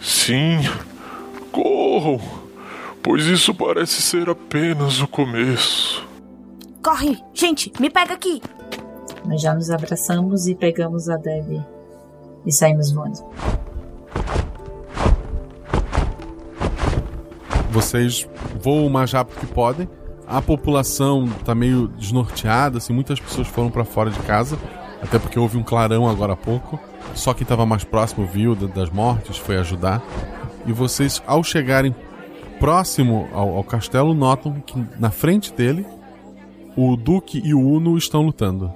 Sim, corram, pois isso parece ser apenas o começo. Corre, gente, me pega aqui. Nós já nos abraçamos e pegamos a Debbie e saímos voando. Vocês voam o mais rápido que podem. A população tá meio desnorteada, assim, muitas pessoas foram para fora de casa, até porque houve um clarão agora há pouco. Só quem estava mais próximo viu das mortes, foi ajudar. E vocês, ao chegarem próximo ao, ao castelo, notam que na frente dele o Duque e o Uno estão lutando.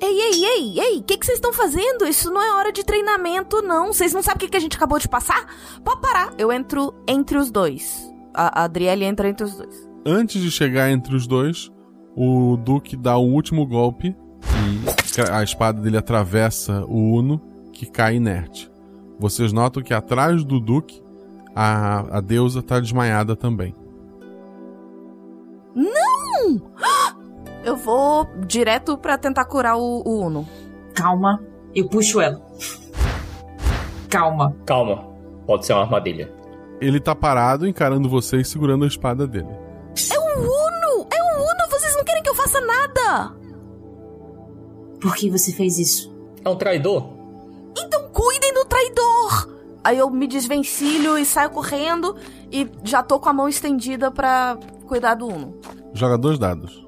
Ei, ei, ei, ei, o que vocês estão fazendo? Isso não é hora de treinamento, não. Vocês não sabem o que, que a gente acabou de passar? Pode parar. Eu entro entre os dois. A, a Adriele entra entre os dois. Antes de chegar entre os dois, o Duque dá o último golpe e a espada dele atravessa o Uno, que cai inerte. Vocês notam que atrás do Duque, a, a deusa está desmaiada também. Não! Eu vou direto para tentar curar o, o Uno. Calma, eu puxo ela. Calma. Calma. Pode ser uma armadilha. Ele tá parado encarando vocês segurando a espada dele. É o Uno! É o Uno! Vocês não querem que eu faça nada! Por que você fez isso? É um traidor. Aí eu me desvencilho e saio correndo e já tô com a mão estendida para cuidar do Uno. Joga dois dados.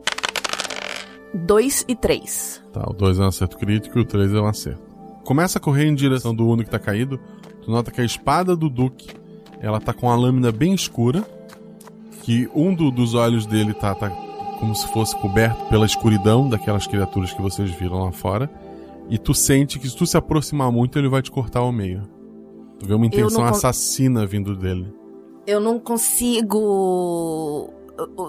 2 e 3. Tá, o 2 é um acerto crítico e o 3 é um acerto. Começa a correr em direção do Uno que tá caído. Tu nota que a espada do Duque ela tá com a lâmina bem escura. Que um do, dos olhos dele tá, tá como se fosse coberto pela escuridão daquelas criaturas que vocês viram lá fora. E tu sente que se tu se aproximar muito, ele vai te cortar ao meio. Tu vê uma intenção assassina vindo dele. Eu não consigo.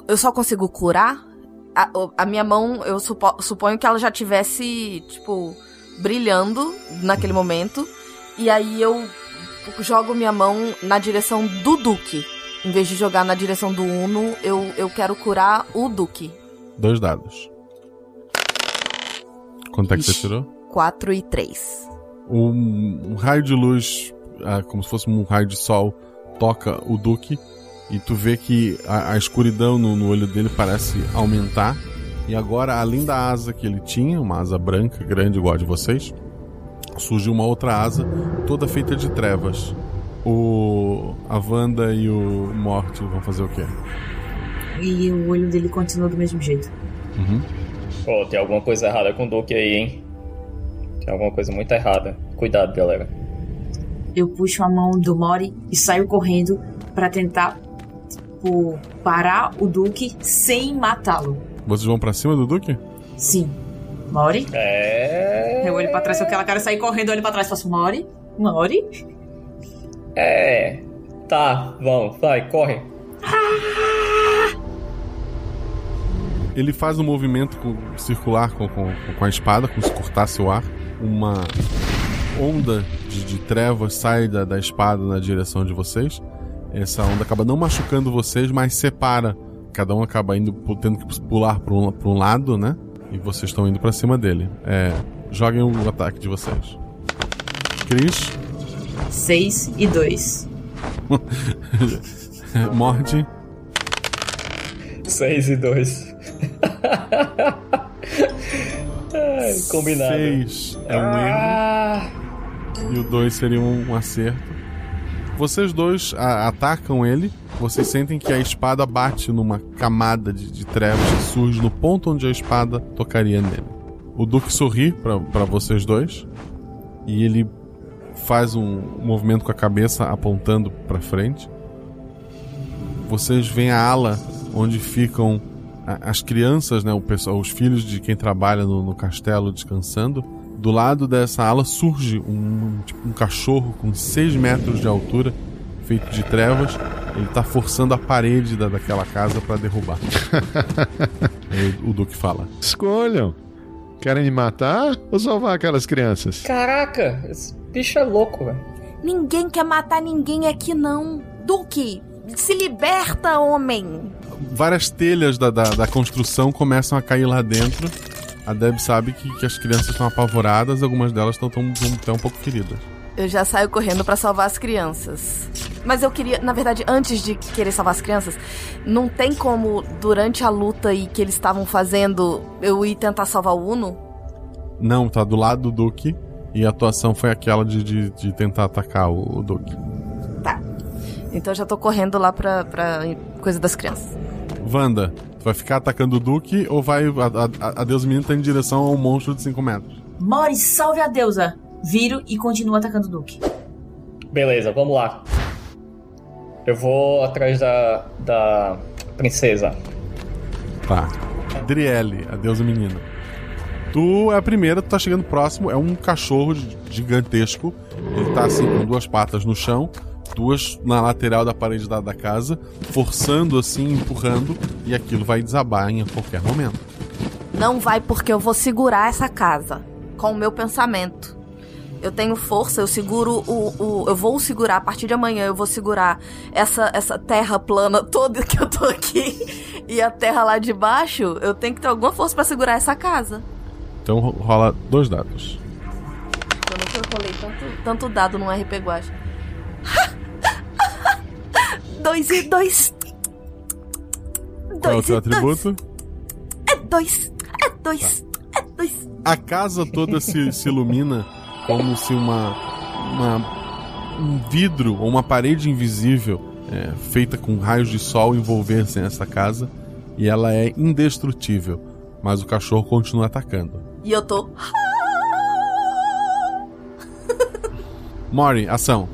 Eu só consigo curar? A, a minha mão, eu supo, suponho que ela já tivesse, tipo, brilhando naquele momento. E aí eu jogo minha mão na direção do Duque. Em vez de jogar na direção do Uno, eu, eu quero curar o Duque. Dois dados. Quanto é que você tirou? 4 e 3. Um, um raio de luz, ah, como se fosse um raio de sol, toca o Duque. E tu vê que a, a escuridão no, no olho dele parece aumentar. E agora, além da asa que ele tinha, uma asa branca, grande, igual a de vocês, surge uma outra asa, toda feita de trevas. O a Wanda e o Morty vão fazer o quê? E o olho dele continua do mesmo jeito. Uhum. Pô, tem alguma coisa errada com o Duke aí, hein? Tem alguma coisa muito errada. Cuidado, galera. Eu puxo a mão do Mori e saio correndo para tentar tipo, parar o Duque sem matá-lo. Vocês vão para cima do Duque? Sim. Mori? É. Eu olho pra trás, aquela cara sair correndo, olho pra trás e faço Mori? Mori? É. Tá, vamos, vai, corre. Ele faz um movimento com- circular com, com, com a espada, como se cortasse o ar. Uma onda de, de trevas sai da, da espada na direção de vocês. Essa onda acaba não machucando vocês, mas separa. Cada um acaba indo tendo que pular para um, pra um lado, né? E vocês estão indo pra cima dele. É, joguem o ataque de vocês. Cris, 6 e 2. morde. 6 e 2. combinado. Seis é um Ah. E o dois seria um, um acerto. Vocês dois a- atacam ele. Vocês sentem que a espada bate numa camada de, de trevas que surge no ponto onde a espada tocaria nele. O Duque sorri pra vocês dois. E ele faz um movimento com a cabeça apontando pra frente. Vocês veem a ala onde ficam a- as crianças, né, o pessoal, os filhos de quem trabalha no, no castelo descansando. Do lado dessa ala surge um, tipo, um cachorro com 6 metros de altura, feito de trevas. Ele tá forçando a parede da, daquela casa para derrubar. Aí o, o Duque fala: Escolham. Querem me matar ou salvar aquelas crianças? Caraca, esse bicho é louco, velho. Ninguém quer matar ninguém aqui, não. Duque, se liberta, homem. Várias telhas da, da, da construção começam a cair lá dentro. A Deb sabe que, que as crianças estão apavoradas, algumas delas estão tão, tão, tão um pouco feridas. Eu já saio correndo pra salvar as crianças. Mas eu queria, na verdade, antes de querer salvar as crianças, não tem como, durante a luta e que eles estavam fazendo, eu ir tentar salvar o Uno? Não, tá do lado do Duque. E a atuação foi aquela de, de, de tentar atacar o, o Duque. Tá. Então eu já tô correndo lá pra, pra coisa das crianças. Wanda, vai ficar atacando o Duque ou vai. A, a, a Deus Menino tá em direção ao monstro de 5 metros? Mori, salve a deusa! Viro e continuo atacando o Duque. Beleza, vamos lá. Eu vou atrás da, da princesa. Tá. Drielle, a deusa menina. Tu é a primeira, tu tá chegando próximo, é um cachorro gi- gigantesco. Ele tá assim com duas patas no chão, duas na lateral da parede da, da casa, forçando assim, empurrando, e aquilo vai desabar em qualquer momento. Não vai porque eu vou segurar essa casa com o meu pensamento. Eu tenho força, eu seguro o, o. Eu vou segurar, a partir de amanhã eu vou segurar essa, essa terra plana toda que eu tô aqui e a terra lá de baixo. Eu tenho que ter alguma força pra segurar essa casa. Então ro- rola dois dados. Eu nunca rolei tanto, tanto dado num RP Guacha. Dois e dois. Qual é o Dois teu e dois. atributo? É dois. É dois. É dois. A casa toda se, se ilumina como se uma, uma um vidro ou uma parede invisível é, feita com raios de sol envolvessem essa casa e ela é indestrutível, mas o cachorro continua atacando. E eu tô. Mori, ação.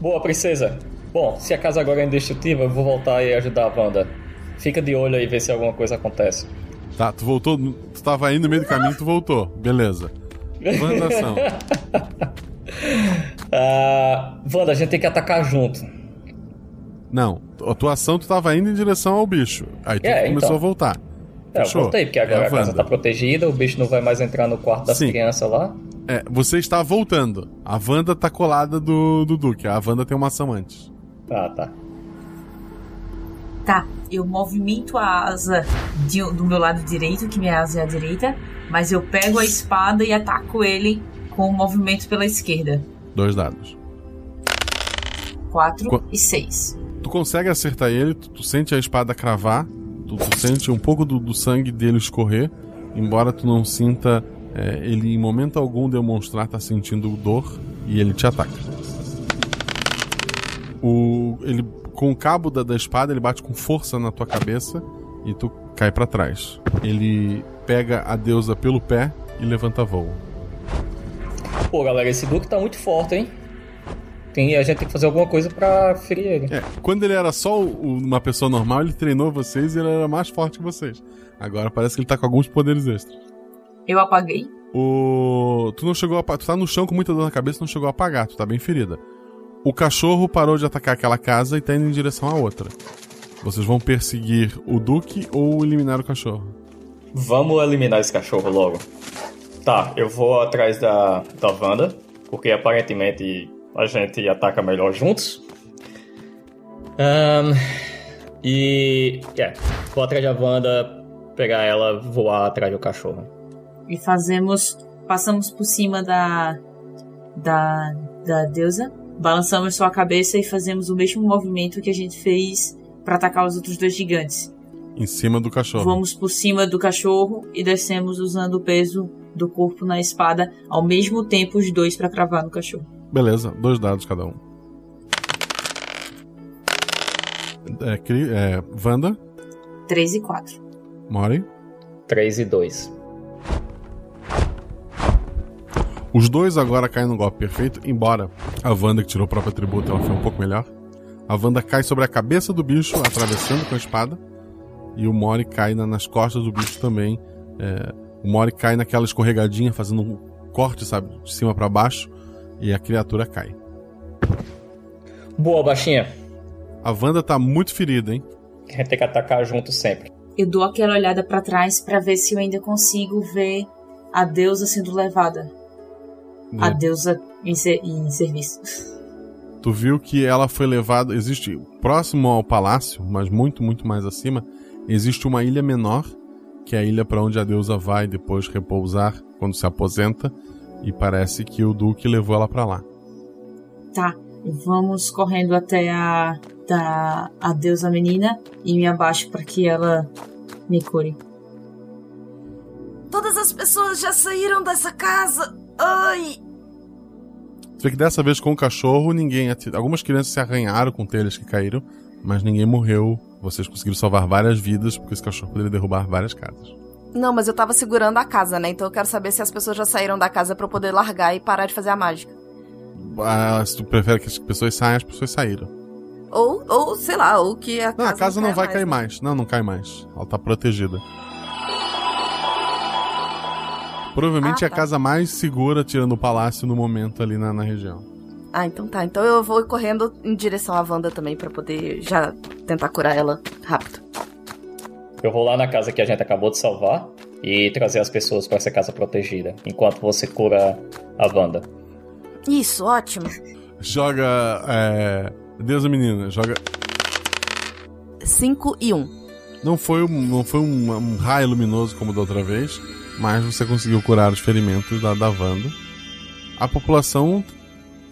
Boa, princesa. Bom, se a casa agora é indestrutível, eu vou voltar e ajudar a Wanda. Fica de olho aí vê se alguma coisa acontece. Tá, tu voltou, tu tava aí no meio do caminho, tu voltou. Beleza. Wanda, ação. Ah, Wanda, a gente tem que atacar junto. Não, a tua ação tu tava indo em direção ao bicho. Aí tu É, começou então. a voltar. É, eu voltei, porque agora É a casa Wanda. tá protegida, o bicho não vai mais entrar no quarto das Sim. crianças lá. É, você está voltando. A Wanda tá colada do, do Duque. A Wanda tem uma ação antes. Tá, tá. Tá, eu movimento a asa de- do meu lado direito, que minha asa é a direita, mas eu pego a espada e ataco ele com o movimento pela esquerda. Dois dados. 4 Qu- e 6. Tu consegue acertar ele, tu, tu sente a espada cravar, tu, tu sente um pouco do, do sangue dele escorrer, embora tu não sinta é, ele em momento algum demonstrar tá sentindo dor e ele te ataca. O, ele com o cabo da, da espada ele bate com força na tua cabeça e tu cai pra trás. Ele pega a deusa pelo pé e levanta voo. Pô, galera, esse Duke tá muito forte, hein? Tem, a gente tem que fazer alguma coisa pra ferir ele. É, quando ele era só o- uma pessoa normal, ele treinou vocês e ele era mais forte que vocês. Agora parece que ele tá com alguns poderes extras. Eu apaguei. O. Tu não chegou a. Tu tá no chão com muita dor na cabeça, não chegou a apagar, tu tá bem ferida. O cachorro parou de atacar aquela casa e tá indo em direção à outra. Vocês vão perseguir o Duque ou eliminar o cachorro? Vamos eliminar esse cachorro logo. Tá, eu vou atrás da, da Wanda, porque aparentemente a gente ataca melhor juntos. Ahn, e. É, vou atrás da Wanda, pegar ela, voar atrás do cachorro. E fazemos. Passamos por cima da. Da. Da deusa. Balançamos sua cabeça e fazemos o mesmo movimento que a gente fez pra atacar os outros dois gigantes. Em cima do cachorro. Vamos por cima do cachorro e descemos usando o peso do corpo na espada, ao mesmo tempo os dois pra cravar no cachorro. Beleza, dois dados cada um. É, é, Wanda, 3 e 4. Mori. 3 e 2. Os dois agora caem no golpe perfeito, embora a Wanda que tirou o próprio atributo ela foi um pouco melhor. A Wanda cai sobre a cabeça do bicho, atravessando com a espada. E o Mori cai na- nas costas do bicho também. É, o Mori cai naquela escorregadinha, fazendo um corte, sabe, de cima pra baixo. E a criatura cai. Boa, baixinha. A Wanda tá muito ferida, hein? A gente tem que atacar junto sempre. Eu dou aquela olhada pra trás pra ver se eu ainda consigo ver a deusa sendo levada. A É. deusa em, ser- em serviço. Tu viu que ela foi levada. Existe próximo ao palácio, mas muito, muito mais acima, existe uma ilha menor, que é a ilha para onde a deusa vai depois repousar quando se aposenta. E parece que o Duque levou ela para lá. Tá, vamos correndo até a, da, a deusa menina e me abaixo pra que ela me cure. Todas as pessoas já saíram dessa casa. Ai! Você vê que dessa vez com o cachorro, ninguém. Algumas crianças se arranharam com telhas que caíram, mas ninguém morreu. Vocês conseguiram salvar várias vidas, porque esse cachorro poderia derrubar várias casas. Não, mas eu tava segurando a casa, né? Então eu quero saber se as pessoas já saíram da casa pra eu poder largar e parar de fazer a mágica. Ah, se tu prefere que as pessoas saiam, as pessoas saíram. Ou, ou sei lá, ou que a Não, casa. a casa não, caia vai mais, cair né? mais. Não, não cai mais. Ela tá protegida. Provavelmente Ah, é a tá. casa mais segura, tirando o palácio no momento ali na, na região. Ah, então tá. Então eu vou correndo em direção à Wanda também pra poder já tentar curar ela rápido. Eu vou lá na casa que a gente acabou de salvar e trazer as pessoas para essa casa protegida, enquanto você cura a Wanda. Isso, ótimo. Joga. É... Deusa menina, joga. 5 e 1. Um. Não foi, um, não foi um, um raio luminoso como da outra vez, mas você conseguiu curar os ferimentos da, da Wanda. A população.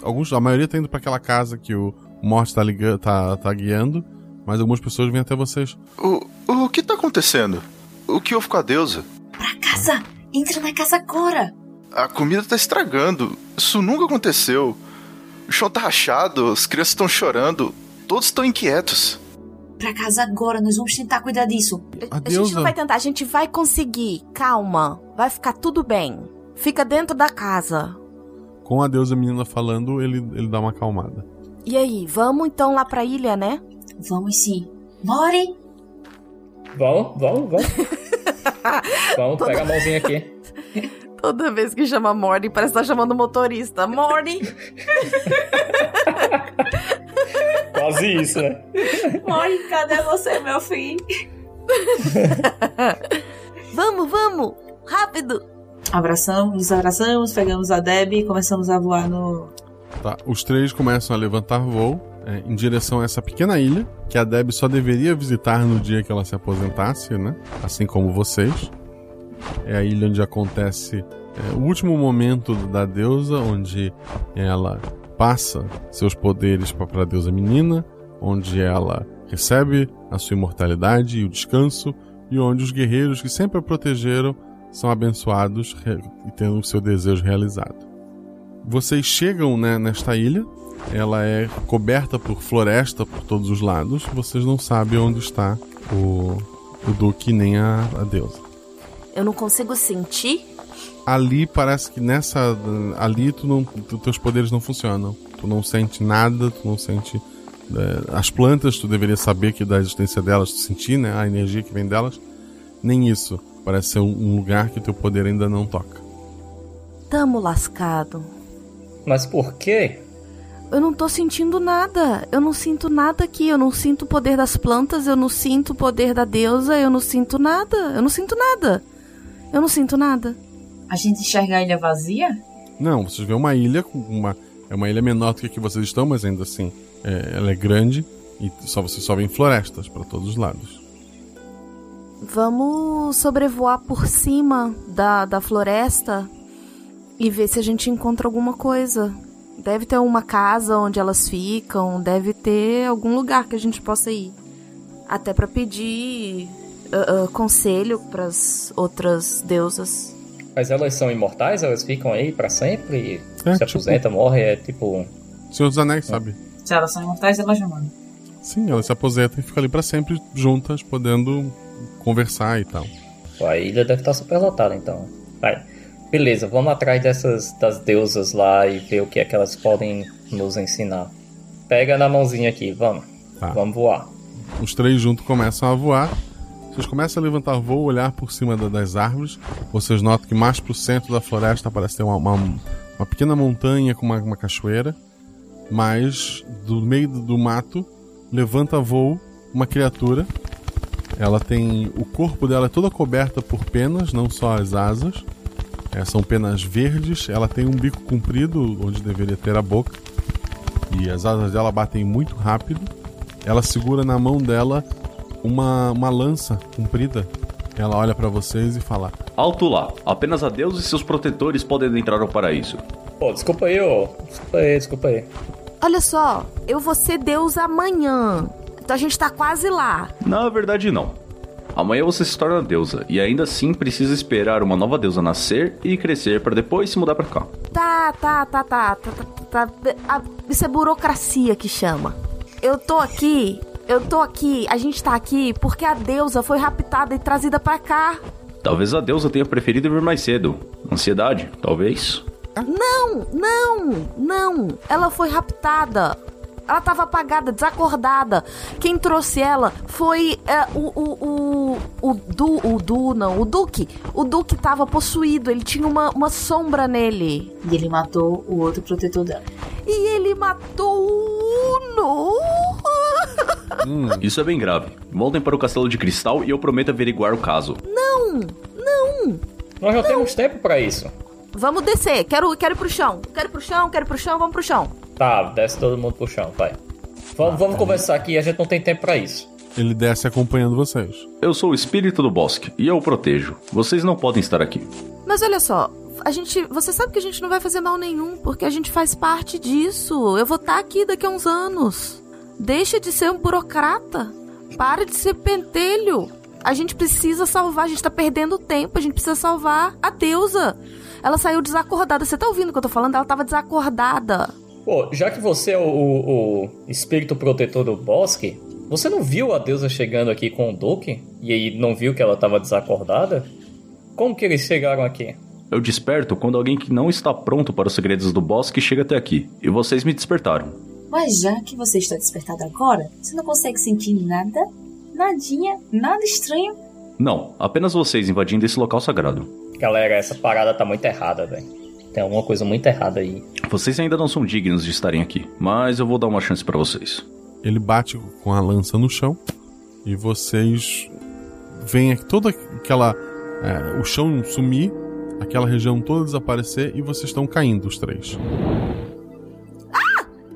Alguns, a maioria tá indo para aquela casa que o Morte tá, liga, tá, tá guiando, mas algumas pessoas vêm até vocês. O, o que tá acontecendo? O que houve com a deusa? Pra casa! Entra na casa agora! A comida tá estragando. Isso nunca aconteceu. O chão tá rachado, as crianças estão chorando, todos estão inquietos. Pra casa agora, nós vamos tentar cuidar disso. A, a gente não vai tentar, a gente vai conseguir. Calma, vai ficar tudo bem. Fica dentro da casa. Com a deusa menina falando, ele, ele dá uma acalmada. E aí, vamos então lá pra ilha, né? Vamos sim. Mori! Vamos, vamos, vamos. vamos, pega a mãozinha aqui. Toda vez que chama Morty, parece que tá chamando o motorista. Morty! Quase isso, né? Mori, cadê você, meu filho? vamos, vamos! Rápido! Abraçamos, nos abraçamos, pegamos a Deb e começamos a voar no. Tá, os três começam a levantar voo é, em direção a essa pequena ilha que a Deb só deveria visitar no dia que ela se aposentasse, né? Assim como vocês. É a ilha onde acontece é, o último momento da deusa, onde ela passa seus poderes para a deusa menina, onde ela recebe a sua imortalidade e o descanso, e onde os guerreiros que sempre a protegeram são abençoados e tendo o seu desejo realizado. Vocês chegam né, nesta ilha, ela é coberta por floresta por todos os lados, vocês não sabem onde está o, o Duque nem a, a deusa. Eu não consigo sentir? Ali parece que nessa. Ali tu não, tu, teus poderes não funcionam. Tu não sente nada, tu não sente. É, as plantas, tu deveria saber que da existência delas, tu sentir né, a energia que vem delas. Nem isso. Parece ser um, lugar que teu poder ainda não toca. Tamo lascado. Mas por quê? Eu não tô sentindo nada. Eu não sinto nada aqui. Eu não sinto o poder das plantas. Eu não sinto o poder da deusa. Eu não sinto nada. Eu não sinto nada. Eu não sinto nada. A gente enxerga a ilha vazia? Não, vocês vê uma ilha com uma. É uma ilha menor do que aqui vocês estão, mas ainda assim é, ela é grande e só vocês só vêem florestas para todos os lados. Vamos sobrevoar por cima da, da floresta e ver se a gente encontra alguma coisa. Deve ter uma casa onde elas ficam, deve ter algum lugar que a gente possa ir. Até para pedir uh, uh, conselho para as outras deusas. Mas elas são imortais? Elas ficam aí pra sempre? É, se tipo- aposenta, morre, é tipo. Senhor dos Anéis, sabe? Se elas são imortais, elas não morrem. Sim, elas se aposentam e ficam ali pra sempre juntas, podendo conversar e tal. A ilha deve estar super lotada, então. Vai. Beleza, vamos atrás dessas das deusas lá e ver o que é que elas podem nos ensinar. Pega na mãozinha aqui, vamos. Tá. Vamos voar. Os três juntos começam a voar. Vocês começam a levantar voo, olhar por cima da- das árvores. Vocês notam que mais pro centro da floresta parece ter uma, uma, uma pequena montanha com uma, uma cachoeira. Mas do meio do, do mato levanta voo uma criatura. Ela tem. O corpo dela é toda coberta por penas, não só as asas. É, são penas verdes. Ela tem um bico comprido, onde deveria ter a boca. E as asas dela batem muito rápido. Ela segura na mão dela uma, uma lança comprida. Ela olha pra vocês e fala: Alto lá. Apenas a Deus e seus protetores podem entrar ao paraíso. Pô, desculpa aí, ô. Desculpa aí, desculpa aí. Olha só, eu vou ser Deus amanhã. Então a gente tá quase lá. Na verdade, não. Amanhã você se torna deusa e ainda assim precisa esperar uma nova deusa nascer e crescer para depois se mudar pra cá. Tá, tá, tá, tá, tá, tá, tá. Ah, Isso é burocracia que chama. Eu tô aqui, eu tô aqui, a gente tá aqui porque a deusa foi raptada e trazida pra cá. Talvez a deusa tenha preferido vir mais cedo. Ansiedade, talvez. Não, não, não. Ela foi raptada. Ela tava apagada, desacordada. Quem trouxe ela foi é, o, o, o, o Du, o Du, não, o Duque. O Duque tava possuído, ele tinha uma, uma sombra nele. E ele matou o outro protetor dela. E ele matou o Uno. Isso é bem grave. Voltem para o castelo de cristal e eu prometo averiguar o caso. Não, não. Nós já temos tempo pra isso. Vamos descer, quero, quero ir pro chão. Quero ir pro chão, quero ir pro chão, vamos pro chão. Tá, desce todo mundo pro chão, vai. Vamos, vamos conversar aqui, a gente não tem tempo pra isso. Ele desce acompanhando vocês. Eu sou o espírito do bosque e eu o protejo. Vocês não podem estar aqui. Mas olha só, a gente. Você sabe que a gente não vai fazer mal nenhum, porque a gente faz parte disso. Eu vou estar aqui daqui a uns anos. Deixa de ser um burocrata. Para de ser pentelho. A gente precisa salvar, a gente tá perdendo tempo, a gente precisa salvar a deusa. Ela saiu desacordada. Você tá ouvindo o que eu tô falando? Ela tava desacordada. Pô, já que você é o, o- o espírito protetor do bosque, você não viu a deusa chegando aqui com o Duque? E aí não viu que ela tava desacordada? Como que eles chegaram aqui? Eu desperto quando alguém que não está pronto para os segredos do bosque chega até aqui. E vocês me despertaram. Mas já que você está despertado agora, você não consegue sentir nada, nadinha, nada estranho. Não, apenas vocês invadindo esse local sagrado. Galera, essa parada tá muito errada, velho. Tem alguma coisa muito errada aí. Vocês ainda não são dignos de estarem aqui, mas eu vou dar uma chance para vocês. Ele bate com a lança no chão e vocês veem aqui toda aquela. é, o chão sumir, aquela região toda desaparecer e vocês estão caindo, os três.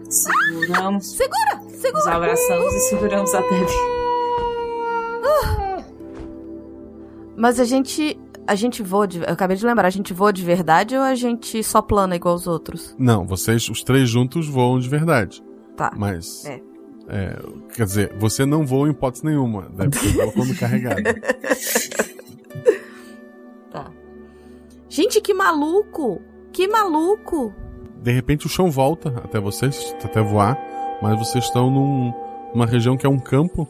Seguramos. Segura! Segura! Nos abraçamos e seguramos a Debbie. Mas a gente. A gente voa de. Eu acabei de lembrar, a gente voa de verdade ou a gente só plana igual os outros? Não, vocês, os três juntos, voam de verdade. Tá. Mas. É. é, quer dizer, você não voa em hipótese nenhuma. Deve ser voa quando carregado. Tá. Gente, que maluco! Que maluco! De repente o chão volta até vocês, até voar, mas vocês estão num- numa região que é um campo.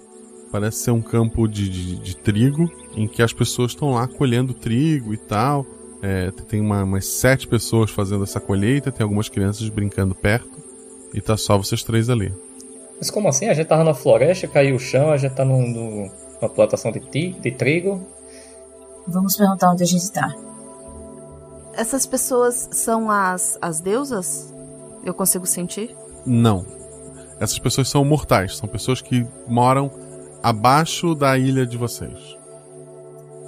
Parece ser um campo de, de- de trigo, em que as pessoas estão lá colhendo trigo e tal. É, tem uma- umas sete pessoas fazendo essa colheita, tem algumas crianças brincando perto, e tá só vocês três ali. Mas como assim? A gente tava na floresta, caiu o chão, a gente tá num- num- numa plantação de, ti- de trigo. Vamos perguntar onde a gente tá. Essas pessoas são as, as deusas? Eu consigo sentir? Não. Essas pessoas são mortais, são pessoas que moram abaixo da ilha de vocês.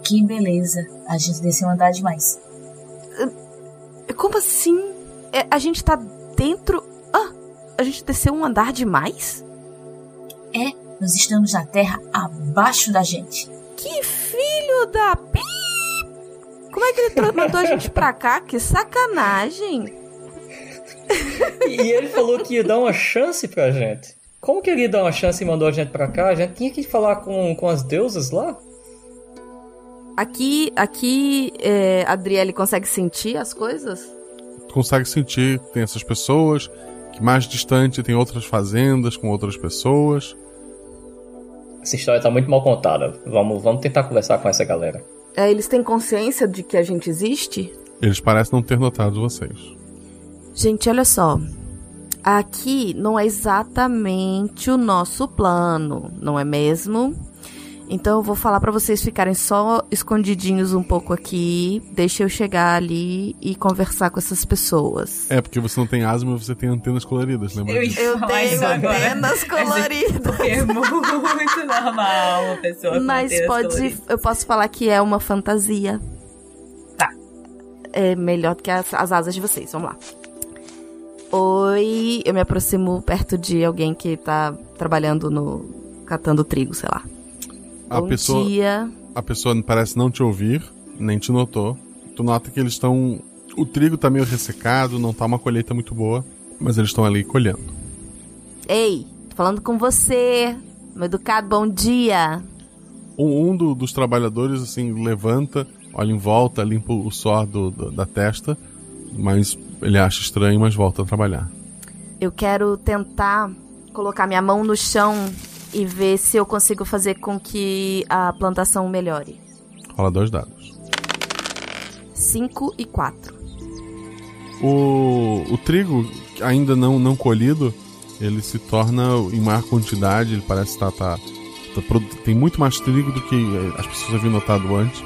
Que beleza. A gente desceu um andar demais. Como assim? É, a gente tá dentro. Ah! A gente desceu um andar demais? É, nós estamos na terra abaixo da gente. Que filho da. pi! Como é que ele mandou a gente pra cá? Que sacanagem! E ele falou que ia dar uma chance pra gente. Como que ele ia dar uma chance e mandou a gente pra cá? A gente tinha que falar com, com as deusas lá? Aqui, aqui, é, Adriele consegue sentir as coisas? Tu consegue sentir que tem essas pessoas, que mais distante tem outras fazendas com outras pessoas. Essa história tá muito mal contada. Vamos, vamos tentar conversar com essa galera. É, eles têm consciência de que a gente existe? Eles parecem não ter notado vocês. Gente, olha só. Aqui não é exatamente o nosso plano, não é mesmo? Então eu vou falar para vocês ficarem só escondidinhos um pouco aqui. Deixa eu chegar ali e conversar com essas pessoas. É, porque você não tem asma, você tem antenas coloridas, lembra? Eu, eu tenho antenas coloridas. É muito normal uma pessoa Mas pode. coloridas. Eu posso falar que é uma fantasia. Tá. É melhor do que as, as asas de vocês. Vamos lá. Oi, eu me aproximo perto de alguém que tá trabalhando no. catando trigo, sei lá. A Bom pessoa, dia. a pessoa parece não te ouvir, nem te notou. Tu nota que eles estão. O trigo tá meio ressecado, não tá uma colheita muito boa, mas eles estão ali colhendo. Ei, tô falando com você. Meu educado, bom dia. Um, um do- dos trabalhadores, assim, levanta, olha em volta, limpa o suor do- do- da testa, mas ele acha estranho, mas volta a trabalhar. Eu quero tentar colocar minha mão no chão e ver se eu consigo fazer com que a plantação melhore. Rola dois dados. 5 e 4. O, o trigo, ainda não, não colhido, ele se torna em maior quantidade, ele parece estar. Tá, tá produ- tem muito mais trigo do que as pessoas haviam notado antes.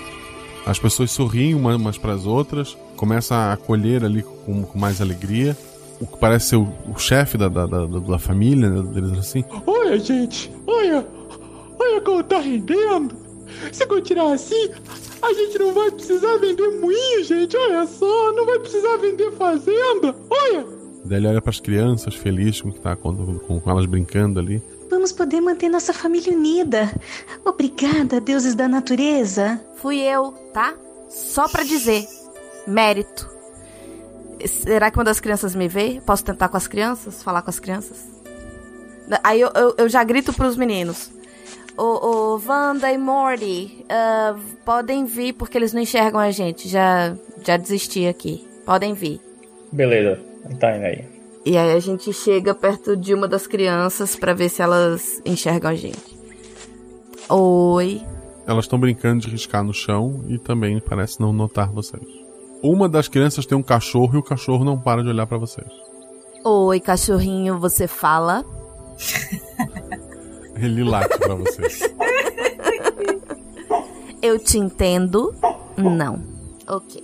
As pessoas sorriem uma- umas para as outras, começam a colher ali com, com mais alegria. O que parece ser o, o chefe da, da, da, da família, né, deles assim. Olha, gente, olha, olha como tá rendendo. Se continuar assim, a gente não vai precisar vender moinho, gente. Olha só, não vai precisar vender fazenda. Olha. Daí ele olha para as crianças, feliz com o que tá com, com, com elas brincando ali. Vamos poder manter nossa família unida. Obrigada, deuses da natureza. Fui eu, tá? Só pra dizer. Mérito. Será que uma das crianças me vê? Posso tentar com as crianças? Falar com as crianças? Aí eu, eu, eu já grito pros meninos. Ô, ô, Wanda e Morty, ah, podem vir porque eles não enxergam a gente. Já, já desisti aqui. Podem vir. Beleza, tá indo aí. E aí a gente chega perto de uma das crianças pra ver se elas enxergam a gente. Oi. Elas estão brincando de riscar no chão e também parece não notar vocês. Uma das crianças tem um cachorro e o cachorro não para de olhar para vocês. Oi, cachorrinho, você fala? Ele late para vocês. Eu te entendo? Não. Ok.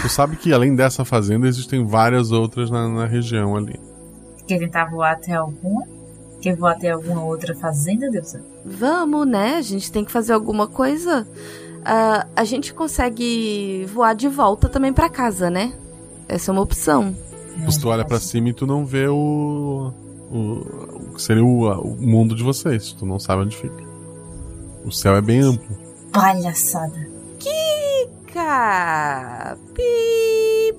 Tu sabe que além dessa fazenda existem várias outras na, na região ali. Quer tentar voar até alguma? Quer voar até alguma outra fazenda, Deusa? Vamos, né? A gente tem que fazer alguma coisa. Ah, a gente consegue voar de volta também pra casa, né? Essa é uma opção. Se tu olha para cima e tu não vê o. o, o que seria o, o mundo de vocês. Tu não sabe onde fica. O céu é bem amplo. Palhaçada. Kika! Pi!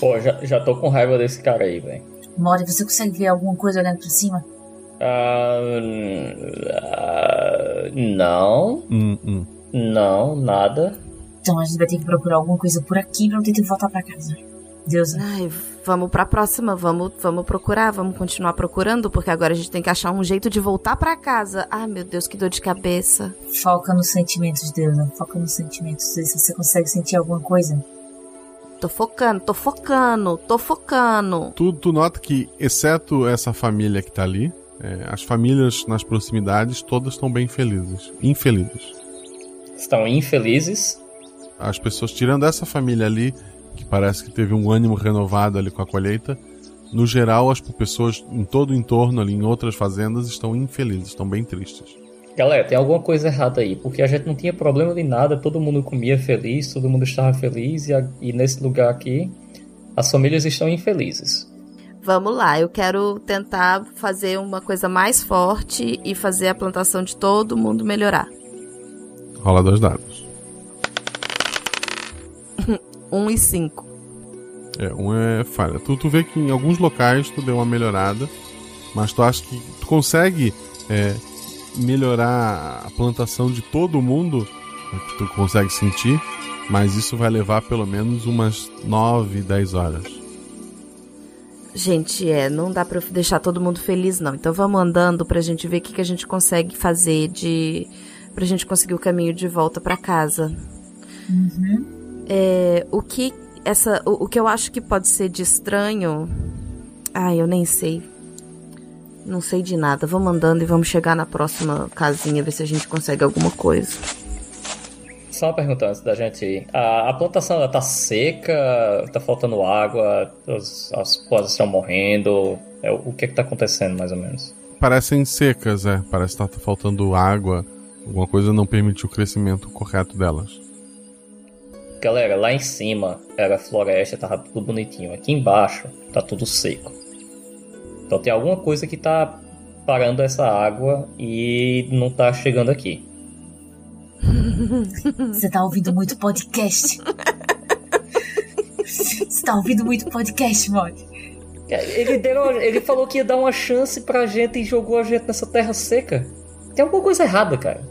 Pô, já, já tô com raiva desse cara aí, velho. Mori, você consegue ver alguma coisa olhando pra cima? Ah, não, Hum, hum. não, nada. Então a gente vai ter que procurar alguma coisa por aqui pra não ter que voltar pra casa. Deusa. Ai, vamos pra próxima, vamos, vamos procurar, vamos continuar procurando, porque agora a gente tem que achar um jeito de voltar pra casa. Ai, meu Deus, que dor de cabeça. Foca nos sentimentos, Deusa. Foca nos sentimentos. Se você consegue sentir alguma coisa. Tô focando, tô focando, tô focando. Tu, tu nota que, exceto essa família que tá ali, é, as famílias nas proximidades todas estão bem felizes. Infelizes. Estão infelizes. As pessoas, tirando essa família ali, que parece que teve um ânimo renovado ali com a colheita, no geral, as pessoas em todo o entorno ali, em outras fazendas, estão infelizes, estão bem tristes. Galera, tem alguma coisa errada aí, porque a gente não tinha problema de nada, todo mundo comia feliz, todo mundo estava feliz, e, a- e nesse lugar aqui, as famílias estão infelizes. Vamos lá, eu quero tentar fazer uma coisa mais forte e fazer a plantação de todo mundo melhorar. Rola dois dados. Um e cinco. É, um é falha. Tu, tu vê que em alguns locais tu deu uma melhorada, mas tu acha que tu consegue é, melhorar a plantação de todo mundo, é que tu consegue sentir, mas isso vai levar pelo menos umas 9, 10 horas. Gente, é, não dá pra deixar todo mundo feliz, não. Então vamos andando pra gente ver o que, que a gente consegue fazer de. pra gente conseguir o caminho de volta pra casa. Uhum. É, o que essa o, o que eu acho que pode ser de estranho ai eu nem sei não sei de nada vamos andando e vamos chegar na próxima casinha ver se a gente consegue alguma coisa Só uma pergunta antes da gente ir. A, a plantação ela tá seca, tá faltando água, as, as plantas estão morrendo. É, o que que tá acontecendo mais ou menos? Parecem secas, é. Parece que tá faltando água. Alguma coisa não permitiu o crescimento correto delas. Galera, lá em cima era floresta, tava tudo bonitinho. Aqui embaixo tá tudo seco. Então tem alguma coisa que tá parando essa água e não tá chegando aqui. Você tá ouvindo muito podcast. Você tá ouvindo muito podcast, Mod. Ele, deu, ele falou que ia dar uma chance pra gente e jogou a gente nessa terra seca. Tem alguma coisa errada, cara.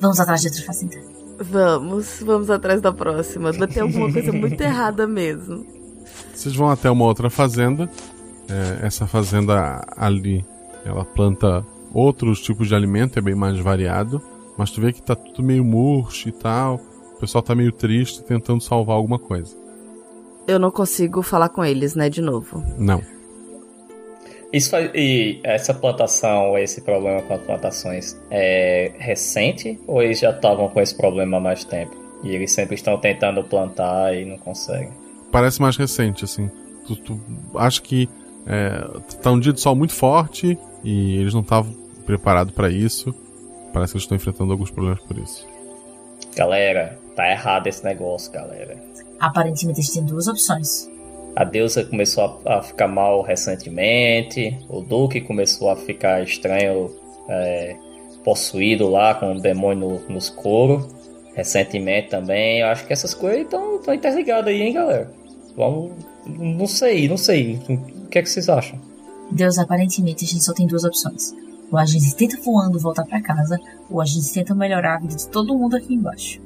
Vamos atrás de outra fazenda. vamos vamos atrás da próxima vai ter alguma coisa muito errada mesmo Vocês vão até uma outra fazenda. É, essa fazenda ali, ela planta outros tipos de alimento, é bem mais variado. Mas tu vê que tá tudo meio murcho e tal. O pessoal tá meio triste tentando salvar alguma coisa. eu não consigo falar com eles né de novo Não. Isso faz, e essa plantação, esse problema com as plantações, é recente ou eles já estavam com esse problema há mais tempo? E eles sempre estão tentando plantar e não conseguem. Parece mais recente, assim. Tu, tu acha que é, tá um dia de sol muito forte e eles não estavam preparados pra isso. Parece que eles estão enfrentando alguns problemas por isso. Galera, tá errado esse negócio, galera. Aparentemente a gente tem duas opções. A deusa começou a, a ficar mal recentemente. O Duque começou a ficar estranho, é, possuído lá com um demônio no, nos couro. Recentemente também. Eu acho que essas coisas estão interligadas aí, hein, galera? Vamos. Não sei, não sei. O que é que vocês acham? Deus, aparentemente a gente só tem duas opções. Ou a gente tenta voando voltar pra casa, ou a gente tenta melhorar a vida de todo mundo aqui embaixo.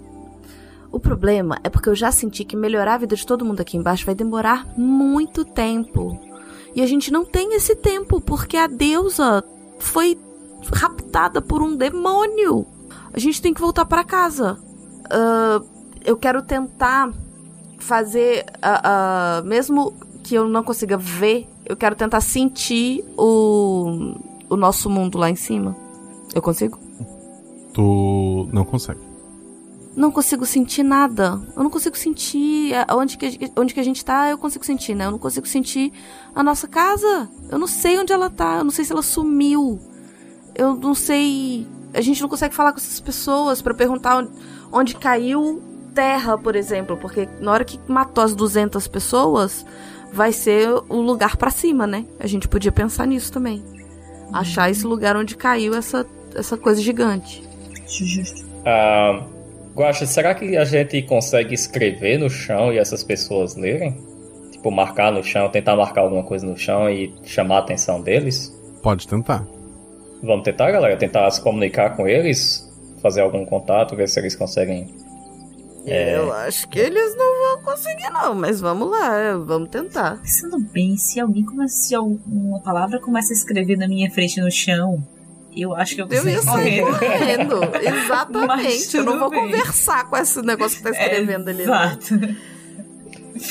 O problema é porque eu já senti que melhorar a vida de todo mundo aqui embaixo vai demorar muito tempo. E a gente não tem esse tempo, porque a deusa foi raptada por um demônio. A gente tem que voltar para casa. Uh, eu quero tentar fazer. Uh, uh, mesmo que eu não consiga ver, eu quero tentar sentir o, o nosso mundo lá em cima. Eu consigo? Tu não consegue. não consigo sentir nada. Eu não consigo sentir a- onde que, onde que a gente tá, eu consigo sentir, né? Eu não consigo sentir a nossa casa. Eu não sei onde ela tá, eu não sei se ela sumiu. Eu não sei. A gente não consegue falar com essas pessoas pra perguntar onde, onde caiu terra, por exemplo, porque na hora que matou as 200 pessoas, vai ser o lugar pra cima, né? A gente podia pensar nisso também. Achar esse lugar onde caiu essa, essa coisa gigante. Justo. Ah, Guaxa, será que a gente consegue escrever no chão e essas pessoas lerem? Tipo, marcar no chão, tentar marcar alguma coisa no chão e chamar a atenção deles? Pode tentar. Vamos tentar, galera? Tentar se comunicar com eles? Fazer algum contato, ver se eles conseguem. É, Eu acho que eles não vão conseguir, não, mas vamos lá, vamos tentar. Pensando bem, se alguém começa, se uma palavra começa a escrever na minha frente no chão, eu acho que eu Eu ia consigo sair correndo. correndo. Exatamente. Eu não vou bem. conversar com esse negócio que tá escrevendo ali. não. Exato.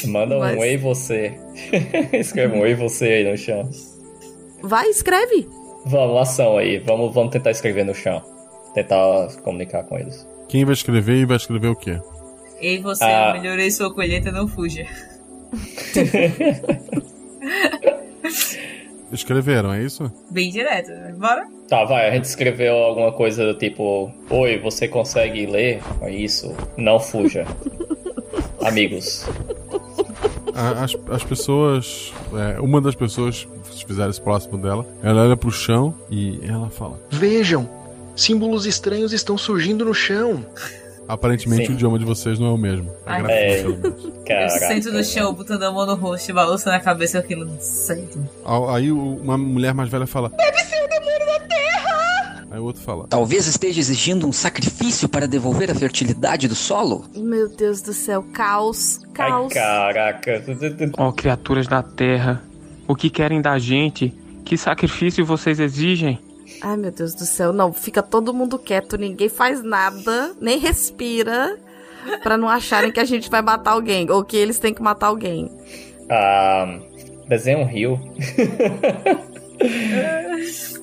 Manda um Mas- ei você. Escreve um ei você aí no chão. Vai, escreve. Vamos, ação aí. Vamos, vamos tentar escrever no chão. Tentar comunicar com eles. Quem vai escrever e vai escrever o quê? Ei, você, Ah. eu melhorei sua colheita, não fuja. Escreveram, é isso? Bem direto. Bora? Tá, vai, a gente escreveu alguma coisa do tipo: Oi, você consegue ler? É Isso, não fuja. Amigos. As, as pessoas. é, uma das pessoas, se fizer isso próximo dela, ela olha pro chão e ela fala. Vejam, símbolos estranhos estão surgindo no chão. Aparentemente Sim. o idioma de vocês não é o mesmo. A Ai, grafia, é. pelo menos. eu sento no chão, botando a mão no rosto e balançando a cabeça aquilo certo. Aí o- uma mulher mais velha fala. Deve ser o demônio da terra! Aí o outro fala: Talvez esteja exigindo um sacrifício para devolver a fertilidade do solo? Meu Deus do céu, caos, Ai, caos. caraca. Ó, criaturas da terra, o que querem da gente? Que sacrifício vocês exigem? Ai, meu Deus do céu. Não, fica todo mundo quieto, ninguém faz nada, nem respira, pra não acharem que a gente vai matar alguém, ou que eles têm que matar alguém. Ah, desenha um rio.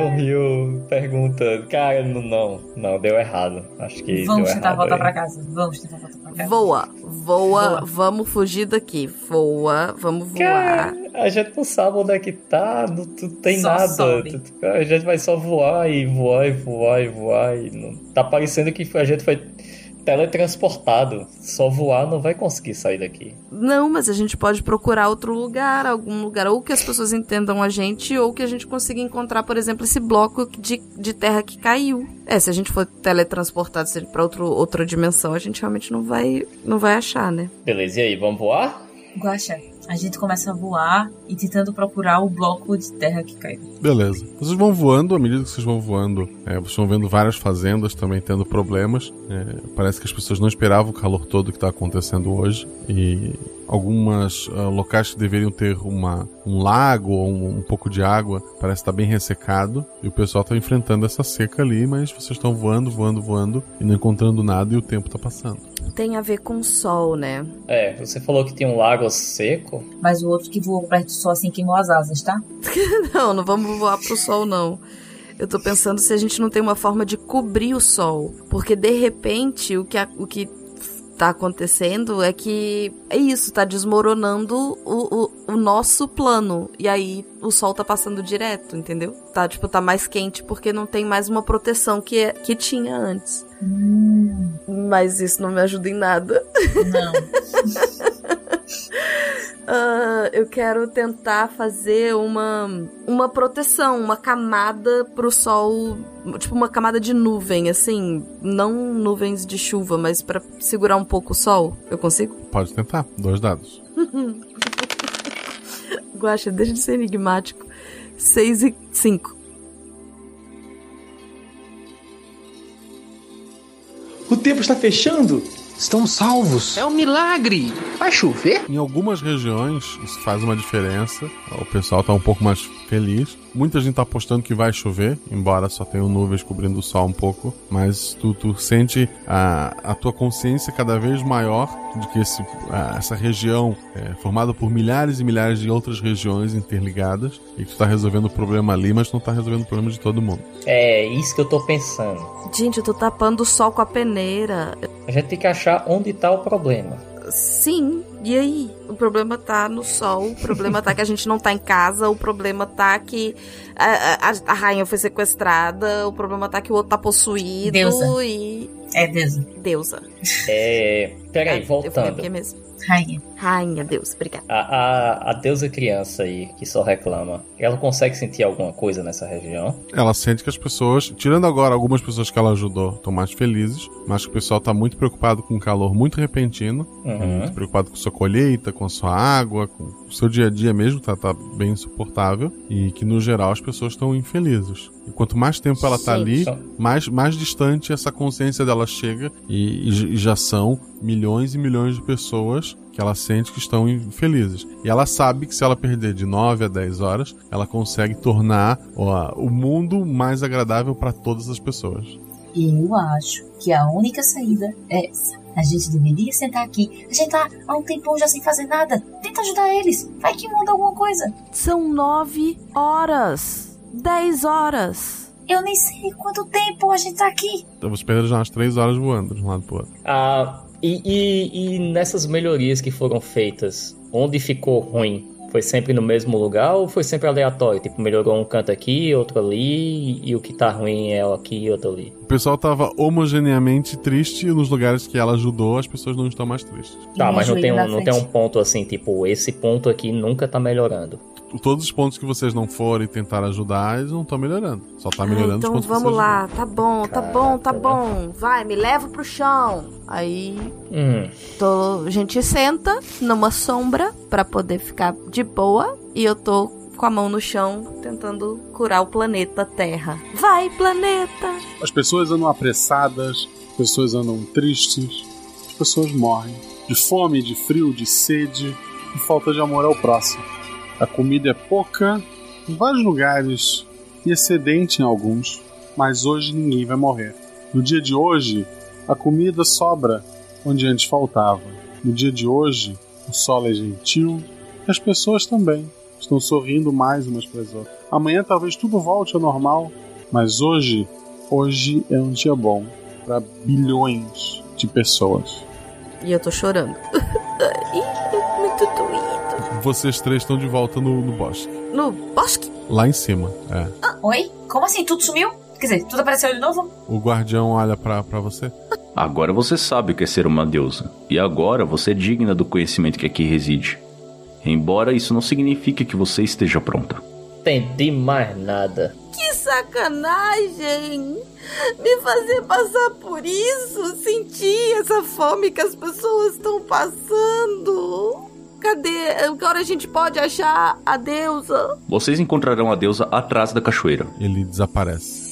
um rio pergunta. Cara, não, não, não, deu errado. Acho que Vamos deu tentar errado voltar aí. pra casa. Vamos tentar voltar pra casa. Voa, voa, vamos fugir daqui. Voa, vamos voar. Cara, a gente não sabe onde é que tá, não, não tem Só nada. sobe. Tu- A gente vai só voar e voar e voar e voar. E não... Tá parecendo que a gente foi teletransportado. Só voar não vai conseguir sair daqui. Não, mas a gente pode procurar outro lugar, algum lugar, ou que as pessoas entendam a gente, ou que a gente consiga encontrar, por exemplo, esse bloco de, de terra que caiu. É, se a gente for teletransportado outro, outra dimensão, a gente realmente não vai, não vai achar, né? Beleza, e aí, vamos voar? Guaxa, a gente começa a voar e tentando procurar o bloco de terra que caiu. Beleza. Vocês vão voando, à medida que vocês vão voando, é, vocês vão vendo várias fazendas também tendo problemas. É, parece que as pessoas não esperavam o calor todo que está acontecendo hoje. E algumas ah, locais que deveriam ter uma, um lago ou um, um pouco de água parece estar bem ressecado. E o pessoal está enfrentando essa seca ali, mas vocês estão voando, voando, voando e não encontrando nada e o tempo está passando. Tem a ver com o sol, né? É, você falou que tinha um lago seco. Mas o outro que voou perto do sol assim queimou as asas, tá? não, não vamos voar pro sol, não. Eu tô pensando se a gente não tem uma forma de cobrir o sol. Porque de repente o que, a- o que tá acontecendo é que é isso, tá desmoronando o, o, o nosso plano. E aí o sol tá passando direto, entendeu? Tá, tipo, tá mais quente porque não tem mais uma proteção que, é- que tinha antes. Mas isso não me ajuda em nada. Não. Ah, eu quero tentar fazer uma, uma proteção, uma camada pro sol, tipo uma camada de nuvem, assim, não nuvens de chuva, mas pra segurar um pouco o sol. Eu consigo? Pode tentar. Dois dados. Guaxa, deixa de ser enigmático. 6 e 5. O tempo está fechando. Estamos salvos. É um milagre. Vai chover? Em algumas regiões isso faz uma diferença. O pessoal tá um pouco mais feliz. Muita gente tá apostando que vai chover, embora só tenha nuvens cobrindo o sol um pouco. Mas tu, tu sente a, a tua consciência cada vez maior de que esse, a- essa região é formada por milhares e milhares de outras regiões interligadas e que tu tá resolvendo o problema ali, mas não tá resolvendo o problema de todo mundo. É isso que eu tô pensando. Gente, eu tô tapando o sol com a peneira. A gente tem que achar onde tá o problema. Sim, e aí? O problema tá no sol, o problema tá que a gente não tá em casa, o problema tá que a, a, a rainha foi sequestrada, o problema tá que o outro tá possuído Deusa. e. É deusa. Deusa. É. Peraí, Eu falei voltando. porque mesmo. Rainha. Rainha, Deus, obrigada. A, a, a deusa criança aí, que só reclama, ela consegue sentir alguma coisa nessa região? Ela sente que as pessoas, tirando agora algumas pessoas que ela ajudou, estão mais felizes, mas que o pessoal tá muito preocupado com um calor muito repentino, Uhum. muito preocupado com sua colheita, com sua água, com o seu dia a dia mesmo, tá, tá bem insuportável, e que no geral as pessoas estão infelizes. E quanto mais tempo ela tá ali, mais, mais distante essa consciência dela chega, e, e e já são milhões e milhões de pessoas que ela sente que estão infelizes. E ela sabe que se ela perder de 9 a 10 horas, ela consegue tornar ó, o mundo mais agradável para todas as pessoas. Eu acho que a única saída é essa. A gente deveria sentar aqui. A gente tá há um tempão já sem fazer nada. Tenta ajudar eles. Vai que muda alguma coisa. São nove horas. Dez horas. Eu nem sei quanto tempo a gente tá aqui. Então você perde já umas 3 horas voando de um lado pro outro. Ah, e, e, e nessas melhorias que foram feitas, onde ficou ruim? Foi sempre no mesmo lugar ou foi sempre aleatório? Tipo, melhorou um canto aqui, outro ali, e, o que tá ruim é aqui e outro ali. O pessoal tava homogeneamente triste e nos lugares que ela ajudou, as pessoas não estão mais tristes. Tá, mas não tem, um, não tem um ponto assim, tipo, esse ponto aqui nunca tá melhorando. Todos os pontos que vocês não forem tentar ajudar, eles não estão melhorando. Só tá Ah, melhorando então os pontos vamos que vocês lá, tá bom, tá bom, tá Caraca, bom. Vai, me leva pro chão. Aí Hum, tô, a gente senta numa sombra pra poder ficar de boa e eu tô com a mão no chão, tentando curar o planeta Terra. Vai, planeta! As pessoas andam apressadas, as pessoas andam tristes, as pessoas morrem. De fome, de frio, de sede, de falta de amor ao próximo. A comida é pouca em vários lugares e excedente em alguns, mas hoje ninguém vai morrer. No dia de hoje, a comida sobra onde antes faltava. No dia de hoje, o sol é gentil e as pessoas também estão sorrindo mais umas para as outras. Amanhã talvez tudo volte ao normal, mas hoje, hoje é um dia bom para bilhões de pessoas. E eu tô chorando. Vocês três estão de volta no, no bosque. No bosque? Lá em cima, é. Ah, oi? Como assim? Tudo sumiu? Quer dizer, tudo apareceu de novo? O guardião olha pra, pra você. Agora você sabe o que é ser uma deusa. E agora você é digna do conhecimento que aqui reside. Embora isso não signifique que você esteja pronta. Entendi mais nada. Que sacanagem! Me fazer passar por isso, sentir essa fome que as pessoas estão passando. Cadê? Agora a gente pode achar a deusa. Vocês encontrarão a deusa atrás da cachoeira. Ele desaparece.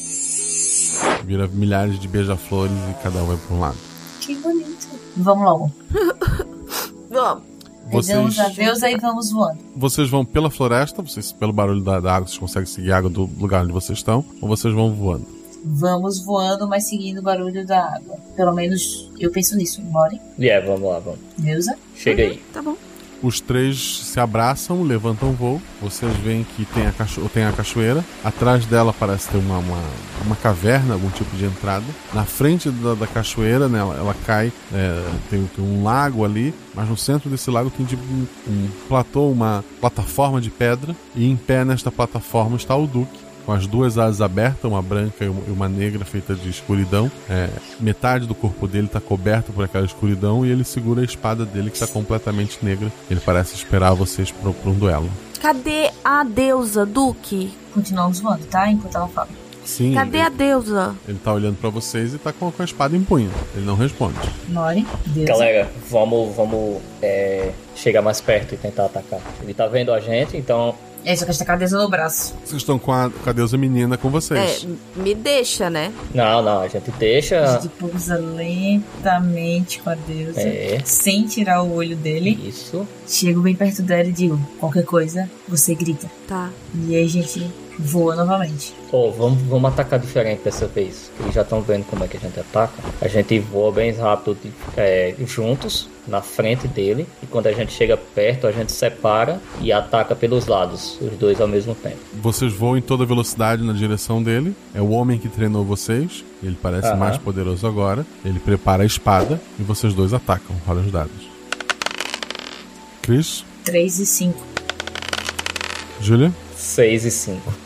Vira milhares de beija-flores e cada um vai pra um lado. Que bonito. Vamos logo. Vamos. Pegamos a deusa e vamos voando. Vocês vão pela floresta, vocês, pelo barulho da, da água, vocês conseguem seguir a água do lugar onde vocês estão, ou vocês vão voando? Vamos voando, mas seguindo o barulho da água. Pelo menos eu penso nisso. More. É, yeah, vamos lá, vamos. Deusa. Chega aí. Tá bom. Os três se abraçam, levantam voo. Vocês veem que tem a, cacho tem a cachoeira. Atrás dela parece ter uma, uma, uma caverna, algum tipo de entrada. Na frente da, da cachoeira, né, ela, ela cai, é, tem, tem, um lago ali. Mas no centro desse lago tem tipo um, um platô, uma plataforma de pedra. E em pé nesta plataforma está o Duque com as duas asas abertas, uma branca e uma negra feita de escuridão. É, metade do corpo dele está coberto por aquela escuridão e ele segura a espada dele que está completamente negra. Ele parece esperar vocês para um duelo. Cadê a deusa, Duque? Continuamos voando, tá? Enquanto ela fala. Sim. Cadê ele, a deusa? Ele tá olhando para vocês e tá com, com, a espada em punho. Ele não responde. More, deusa. Galera, vamos, vamos é, chegar mais perto e tentar atacar. Ele tá vendo a gente, então é, só que a gente tá com a deusa no braço. Vocês estão com a, com a deusa menina com vocês. É, me deixa, né? Não, não, a gente deixa. A gente pousa lentamente com a deusa. É. Sem tirar o olho dele. Isso. Chego bem perto dela e digo: qualquer coisa, você grita. Tá. E aí a gente voa novamente. Oh, vamos, vamos atacar diferente dessa vez. Eles já estão vendo como é que a gente ataca. A gente voa bem rápido é, juntos na frente dele. E quando a gente chega perto, a gente separa e ataca pelos lados, os dois ao mesmo tempo. Vocês voam em toda velocidade na direção dele. É o homem que treinou vocês. Ele parece Aham. mais poderoso agora. Ele prepara a espada e vocês dois atacam. Rola os dados. Chris, 3 e 5. Júlia. 6 e 5.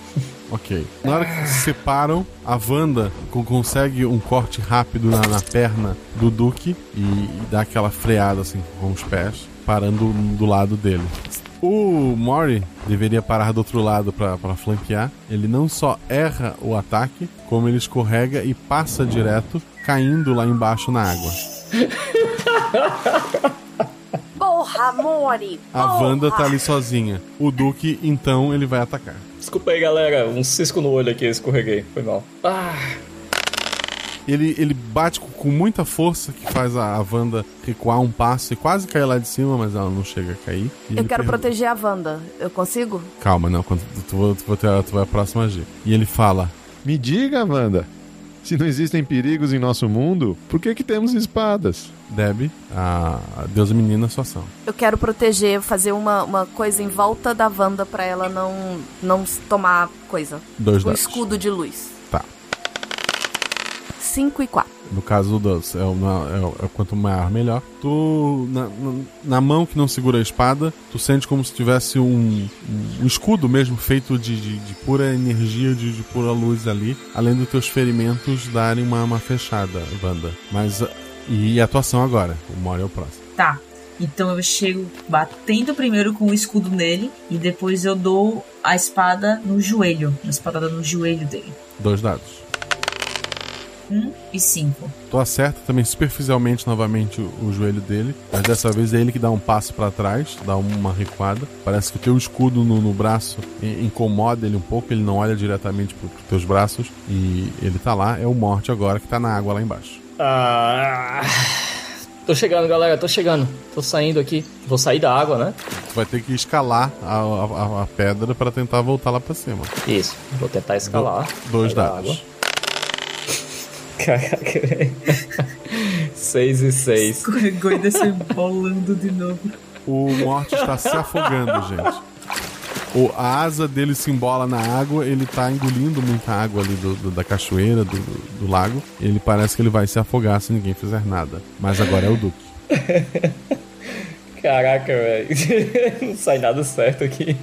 Ok. Na hora que se separam, a Wanda co- consegue um corte rápido na, na perna do Duque e, e dá aquela freada assim com os pés, parando do lado dele. O Mori deveria parar do outro lado pra flanquear. Ele não só erra o ataque, como ele escorrega e passa direto, caindo lá embaixo na água. Porra, Mori! A Wanda tá ali sozinha. O Duque, então, ele vai atacar. Desculpa aí, galera. Um cisco no olho aqui, eu escorreguei. Foi mal. Ah, Ele, ele bate com, muita força que faz a, a Wanda recuar um passo e quase cair lá de cima, mas ela não chega a cair. E Eu quero pergunta- proteger a Wanda. Eu consigo? Calma, não. Quando tu, tu, tu, tu, tu vai a próxima agir. E ele fala: Me diga, Wanda. Se não existem perigos em nosso mundo, por que que temos espadas? Deb, a, deusa menina, sua ação. Eu quero proteger, fazer uma, uma coisa em volta da Wanda pra ela não, não tomar coisa. Dois o dados. escudo de luz. Tá. 5 e 4. No caso do Dust, é, é, é quanto maior, melhor. Tu, na, na- na mão que não segura a espada, tu sente como se tivesse um, um escudo mesmo, feito de, de, de pura energia, de, de pura luz ali, além dos teus ferimentos darem uma, uma fechada, Wanda. Mas. E a atuação agora? O Mori é o próximo. Tá. Então eu chego batendo primeiro com o escudo nele e depois eu dou a espada no joelho. Uma espadada no joelho dele. Dois dados. 1 e 5. Tu acerta também superficialmente novamente o, o joelho dele, mas dessa vez é ele que dá um passo pra trás, dá uma recuada. Parece que o teu escudo no, no braço in- incomoda ele um pouco, ele não olha diretamente pro, pros teus braços e ele tá lá. É o Morte agora que tá na água lá embaixo. Ah, tô chegando, galera, tô chegando. Tô saindo aqui. Vou sair da água, né? Vai ter que escalar a, a- a pedra pra tentar voltar lá pra cima. Isso, vou tentar escalar. Dois Sair da dados. água. Caraca, velho. 6 e 6. Escorregou se embolando de novo. O Morte está se afogando, gente. O, a asa dele se embola na água, ele tá engolindo muita água ali do, do- da cachoeira, do, do- lago. Ele parece que ele vai se afogar se ninguém fizer nada. Mas agora é o Duque. Caraca, velho. Não sai nada certo aqui.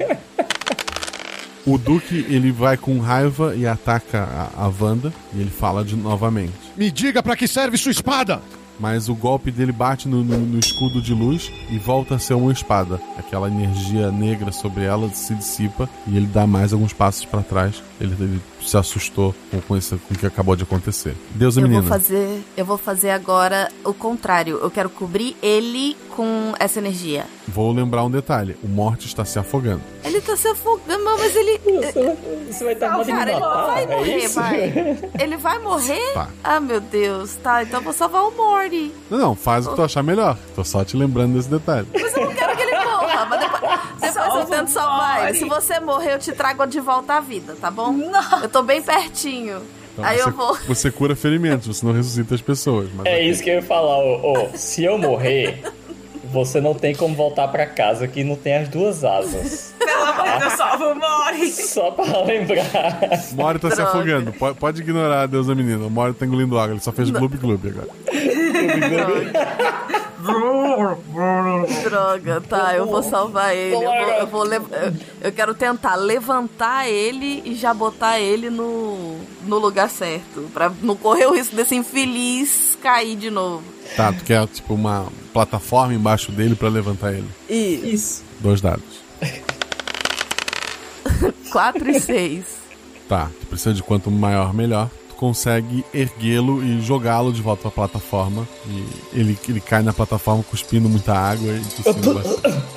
O Duque, ele vai com raiva e ataca a, a Wanda. E ele fala de novamente. Me diga pra que serve sua espada! Mas o golpe dele bate no, no- no escudo de luz e volta a ser uma espada. Aquela energia negra sobre ela se dissipa e ele dá mais alguns passos pra trás. Ele, ele se assustou com, com, isso, com o que acabou de acontecer. Deus e Eu menina. vou fazer, eu vou fazer agora o contrário. Eu quero cobrir ele com essa energia. Vou lembrar um detalhe: o Morte está se afogando. Ele tá se afogando, mas ele. Você vai estar Não, cara, ele vai é morrer, isso? vai. Ele vai morrer? Tá. Ah, meu Deus. Tá, então eu vou salvar o Morty. Não, não, faz o que tu achar melhor. Tô só te lembrando desse detalhe. Mas eu não quero que Mas depois, depois eu tento salvar ele. Se você morrer, eu te trago de volta à vida, tá bom? Eu tô bem pertinho. Então Aí você, eu vou. você cura ferimentos, você não ressuscita as pessoas. Mas É isso que eu ia falar, ô, ô, se eu morrer, você não tem como voltar pra casa que não tem as duas asas. Pelo amor de Deus, salva o Mori. Só pra lembrar. O Mori tá se Droga. afogando. Pode, pode ignorar a deusa menina. O Mori tá engolindo água. Ele só fez gloob gloob agora. Droga, tá, eu vou salvar ele. Eu, vou, eu, vou eu- eu quero tentar levantar ele e já botar ele no, no lugar certo. Pra não correr o risco desse infeliz cair de novo. Tá, tu quer tipo uma plataforma embaixo dele pra levantar ele. Isso. Dois dados. 4 e 6. Tá, tu precisa de quanto maior, melhor. Tu consegue erguê-lo e jogá-lo de volta pra plataforma. E ele, ele cai na plataforma cuspindo muita água e tossindo bastante.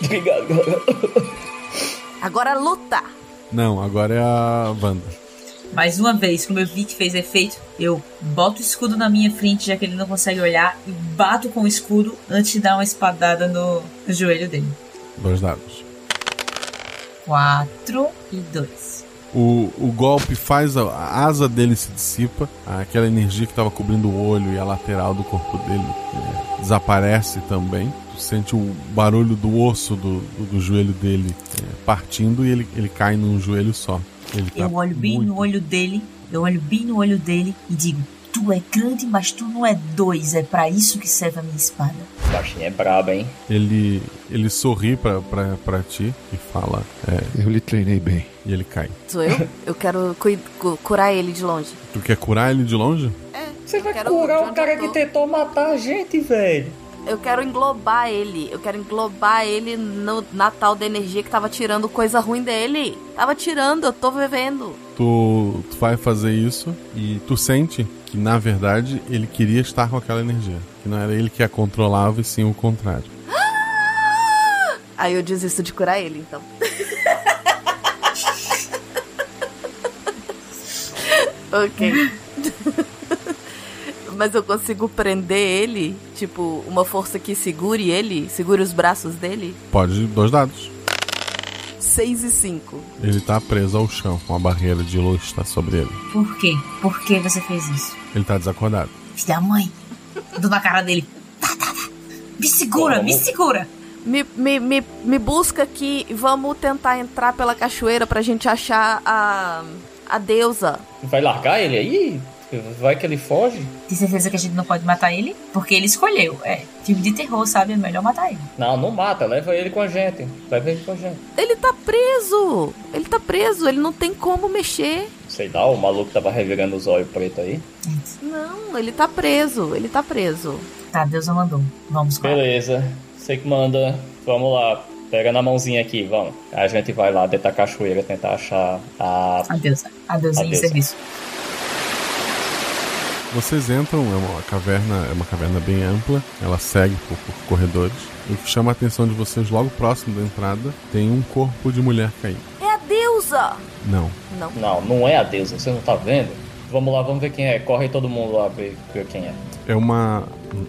Obrigado, galera. Agora luta. Não, agora é a Wanda. Mais uma vez, como eu vi que fez efeito, eu boto o escudo na minha frente, já que ele não consegue olhar, e bato com o escudo antes de dar uma espadada no, no joelho dele. Dois dados. 4 e 2. O, o golpe faz a, a asa dele se dissipa, aquela energia que estava cobrindo o olho e a lateral do corpo dele é, desaparece também. Tu sente o barulho do osso do, do, do joelho dele é, partindo e ele, ele cai num joelho só. Ele tá Eu olho bem no olho dele, eu olho bem no olho dele e digo: Tu é grande, mas tu não é dois. É pra isso que serve a minha espada. O baixinho é brabo, hein? Ele, ele sorri pra, pra, pra ti e fala: é, Eu lhe treinei bem. E ele cai. Sou eu? Eu quero cu- curar ele de longe. Tu quer curar ele de longe? Você vai quero curar o cara que tentou matar a gente, velho. Eu quero englobar ele. Eu quero englobar ele no Natal da energia que tava tirando coisa ruim dele. Tava tirando, eu tô vivendo. Tu, tu vai fazer isso e tu sente que, na verdade, ele queria estar com aquela energia. Que não era ele que a controlava e sim o contrário. Aí eu desisto de curar ele, então. ok. Mas eu consigo prender ele, tipo, uma força que segure ele, segure os braços dele? Pode dois dados. 6 e 5. Ele tá preso ao chão, com a barreira de luz está sobre ele. Por quê? Por que você fez isso? Ele tá desacordado. Filha da mãe. Dou na cara dele. Tá, tá, tá. Me segura, me segura. Me, me, me, me busca aqui e vamos tentar entrar pela cachoeira pra gente achar a, a deusa. Vai largar ele aí? Vai que ele foge? Tem certeza que a gente não pode matar ele? Porque ele escolheu. É, filme de terror, sabe? É melhor matar ele. Não, não mata, leva ele com a gente. Leva ele com a gente. Ele tá preso! Ele tá preso, ele não tem como mexer. Sei lá, o maluco tava revirando os olhos pretos aí. Não, ele tá preso, ele tá preso. Tá, Deus o mandou. Vamos com Beleza, você que manda. Vamos lá. Pega na mãozinha aqui, vamos. A gente vai lá dentro da cachoeira tentar achar a. A deusa. A deusa A em serviço. Vocês entram, é uma caverna, é uma caverna bem ampla, ela segue por, por corredores. E o que chama a atenção de vocês logo próximo da entrada tem um corpo de mulher caído. É a deusa! Não. Não. Não, não é a deusa, você não tá vendo? Vamos lá, vamos ver quem é. Corre todo mundo lá ver, ver quem é. É uma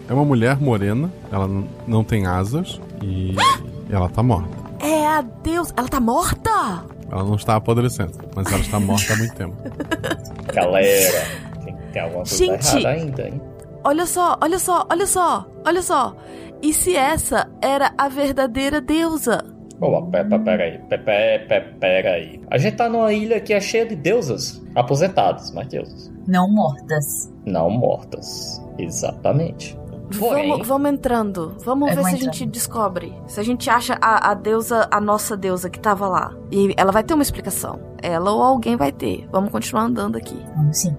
é uma mulher morena, ela não tem asas e ela tá morta. É a deusa. Ela tá morta? Ela não está apodrecendo, mas ela está morta há muito tempo. Galera, tem, tem alguma coisa Gente. errada ainda, hein? Olha só, olha só, olha só, olha só. E se essa era a verdadeira deusa? Ô, pera, pera aí, pera, pera, pera aí. A gente tá numa ilha que é cheia de deusas. Aposentadas, mas deusas. Não mortas. Não mortas. Exatamente. Porém, Vamos, vamos entrando. Vamos É, ver se a gente descobre. Se a gente acha a, a deusa, a nossa deusa que tava lá. E ela vai ter uma explicação. Ela ou alguém vai ter. Vamos continuar andando aqui. Vamos sim.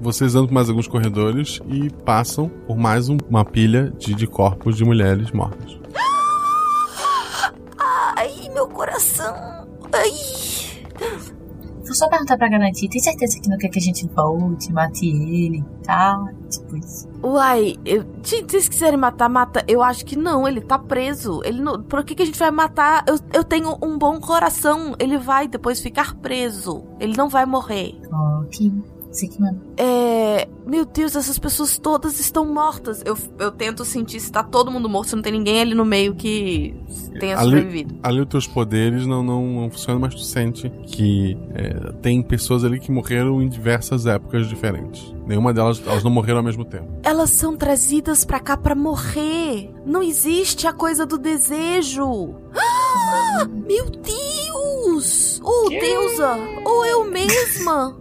Vocês andam por mais alguns corredores e passam por mais um- uma pilha de, de corpos de mulheres mortas. Meu coração. Ai. Vou só perguntar pra garantir. Tem certeza que não quer que a gente volte, mate ele, tá? Tipo isso. Uai, eu, gente, se vocês quiserem matar, mata. Eu acho que não, ele tá preso. Ele não, por que, que a gente vai matar? Eu, eu tenho um bom coração. Ele vai depois ficar preso. Ele não vai morrer. Ok. Sei que manda. É. Meu Deus, essas pessoas todas estão mortas. Eu, eu tento sentir se tá todo mundo morto, se não tem ninguém ali no meio que tenha sobrevivido. Ali, ali os teus poderes não, não, não funcionam, mas tu sente que é, tem pessoas ali que morreram em diversas épocas diferentes. Nenhuma delas, elas não morreram ao mesmo tempo. Elas são trazidas pra cá pra morrer. Não existe a coisa do desejo. Ah, meu Deus! Ou deusa, ou eu mesma.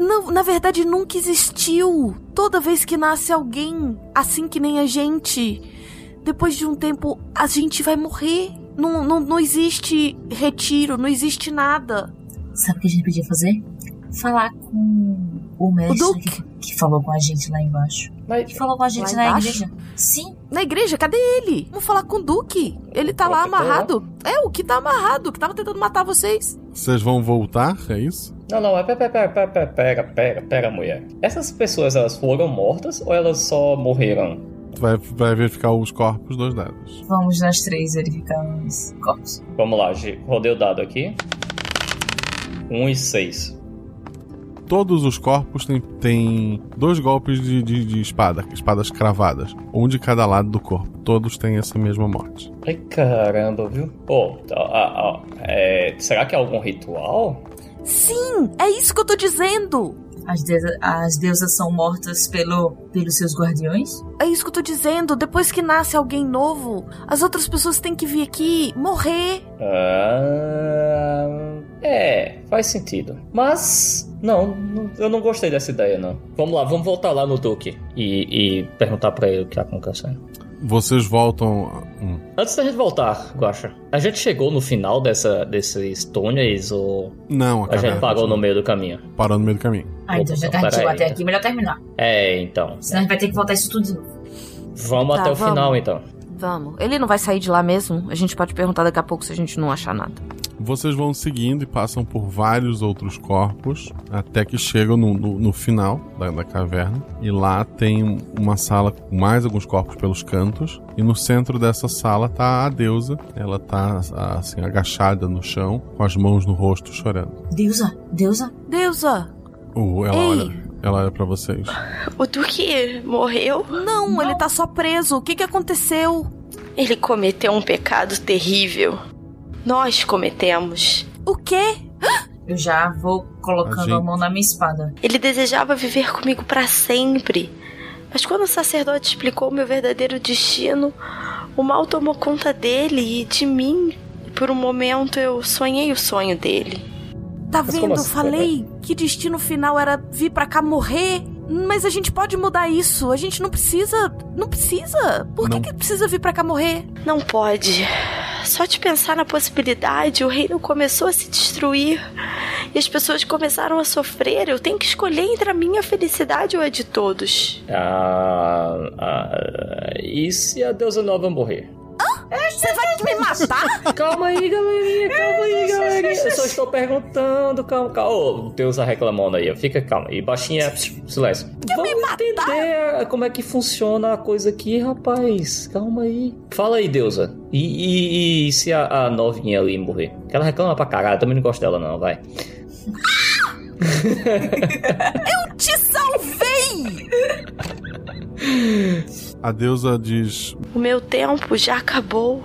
Não, na verdade, nunca existiu. Toda vez que nasce alguém, assim que nem a gente, depois de um tempo, a gente vai morrer. Não, não, não existe retiro, não existe nada. Sabe o que a gente podia fazer? Falar com o mestre que, que falou com a gente lá embaixo. Que falou com a gente Lá na embaixo? igreja. Sim. Na igreja? Cadê ele? Vamos falar com o Duque. Ele tá lá amarrado. É, o que tá amarrado, o que tava tentando matar vocês. Vocês vão voltar, é isso? Não, não, é pera, pera, pera, pera, pera, pera, pera, mulher. Essas pessoas, elas foram mortas ou elas só morreram? Tu vai, vai verificar os corpos dos dados. Vamos nós três verificar os corpos. Vamos lá, G. Rodei o dado aqui. 1 e 6. Todos os corpos têm, têm dois golpes de, de, de espada, espadas cravadas. Um de cada lado do corpo. Todos têm essa mesma morte. Ai, caramba, viu? Pô, ah, ah, é, será que é algum ritual? Sim, é isso que eu tô dizendo. As, deusa- as deusas são mortas pelo, pelos seus guardiões? É isso que eu tô dizendo. Depois que nasce alguém novo, as outras pessoas têm que vir aqui morrer. Ah, é, faz sentido. Mas, não, eu não gostei dessa ideia, não. Vamos lá, vamos voltar lá no Duque e, e perguntar pra ele o que tá acontecendo. Vocês voltam. Hum. Antes da gente voltar, Guacha, a gente chegou no final dessa, desses túneis ou Não, a a gente parou no meio do caminho? Parou no meio do caminho. Ah, então já que a gente chegou até aqui, melhor terminar. É, então. Senão a gente vai ter que voltar isso tudo de novo. Vamos Tá, até o vamos. final, então. Vamos. Ele não vai sair de lá mesmo. A gente pode perguntar daqui a pouco se a gente não achar nada. Vocês vão seguindo e passam por vários outros corpos até que chegam no, no- no final da, da caverna. E lá tem uma sala com mais alguns corpos pelos cantos. E no centro dessa sala tá a deusa. Ela tá assim, agachada no chão, com as mãos no rosto, chorando. Deusa, deusa. Deusa! Uh, ela Ei. olha, ela olha pra vocês. O Duque morreu? Não, ele tá só preso. O que que aconteceu? Ele cometeu um pecado terrível. Nós cometemos. O quê? Eu já vou colocando A a, gente- mão na minha espada. Ele desejava viver comigo para sempre. Mas quando o sacerdote explicou o meu verdadeiro destino, o mal tomou conta dele e de mim. E por um momento eu sonhei o sonho dele. Tá Mas vendo? assim? falei que destino final era vir pra cá morrer. Mas a gente pode mudar isso. A gente não precisa. Não precisa. Por que, Não. que precisa vir pra cá morrer? Não pode. Só de pensar na possibilidade, o reino começou a se destruir. E as pessoas começaram a sofrer. Eu tenho que escolher entre a minha felicidade ou a de todos. Ah, ah, e se a deusa nova morrer? Você vai me matar? Calma aí, galerinha, calma aí, galerinha. Eu só estou perguntando, calma, calma. Ô, Deus tá reclamando aí, ó. fica calma. E baixinha, silêncio. Vamos entender como é que funciona a coisa aqui, rapaz. Calma aí. Fala aí, deusa. E, e- e se a, a novinha ali morrer? Que ela reclama pra caralho, eu também não gosto dela não, vai. Eu te salvei! A deusa diz: O meu tempo já acabou.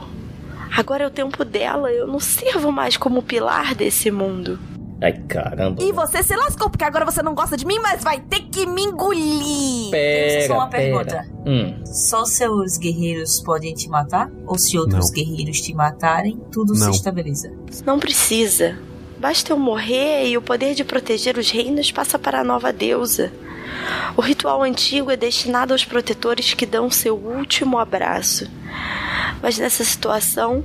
Agora é o tempo dela. Eu não sirvo mais como pilar desse mundo. Ai, caramba. E você se lascou, porque agora você não gosta de mim, mas vai ter que me engolir. Pera, só uma pera. pergunta. Hum. Só seus guerreiros podem te matar? Ou se outros Não. guerreiros te matarem, tudo Não. se estabiliza? Não precisa. Basta eu morrer e o poder de proteger os reinos passa para a nova deusa. O ritual antigo é destinado aos protetores que dão seu último abraço. Mas nessa situação,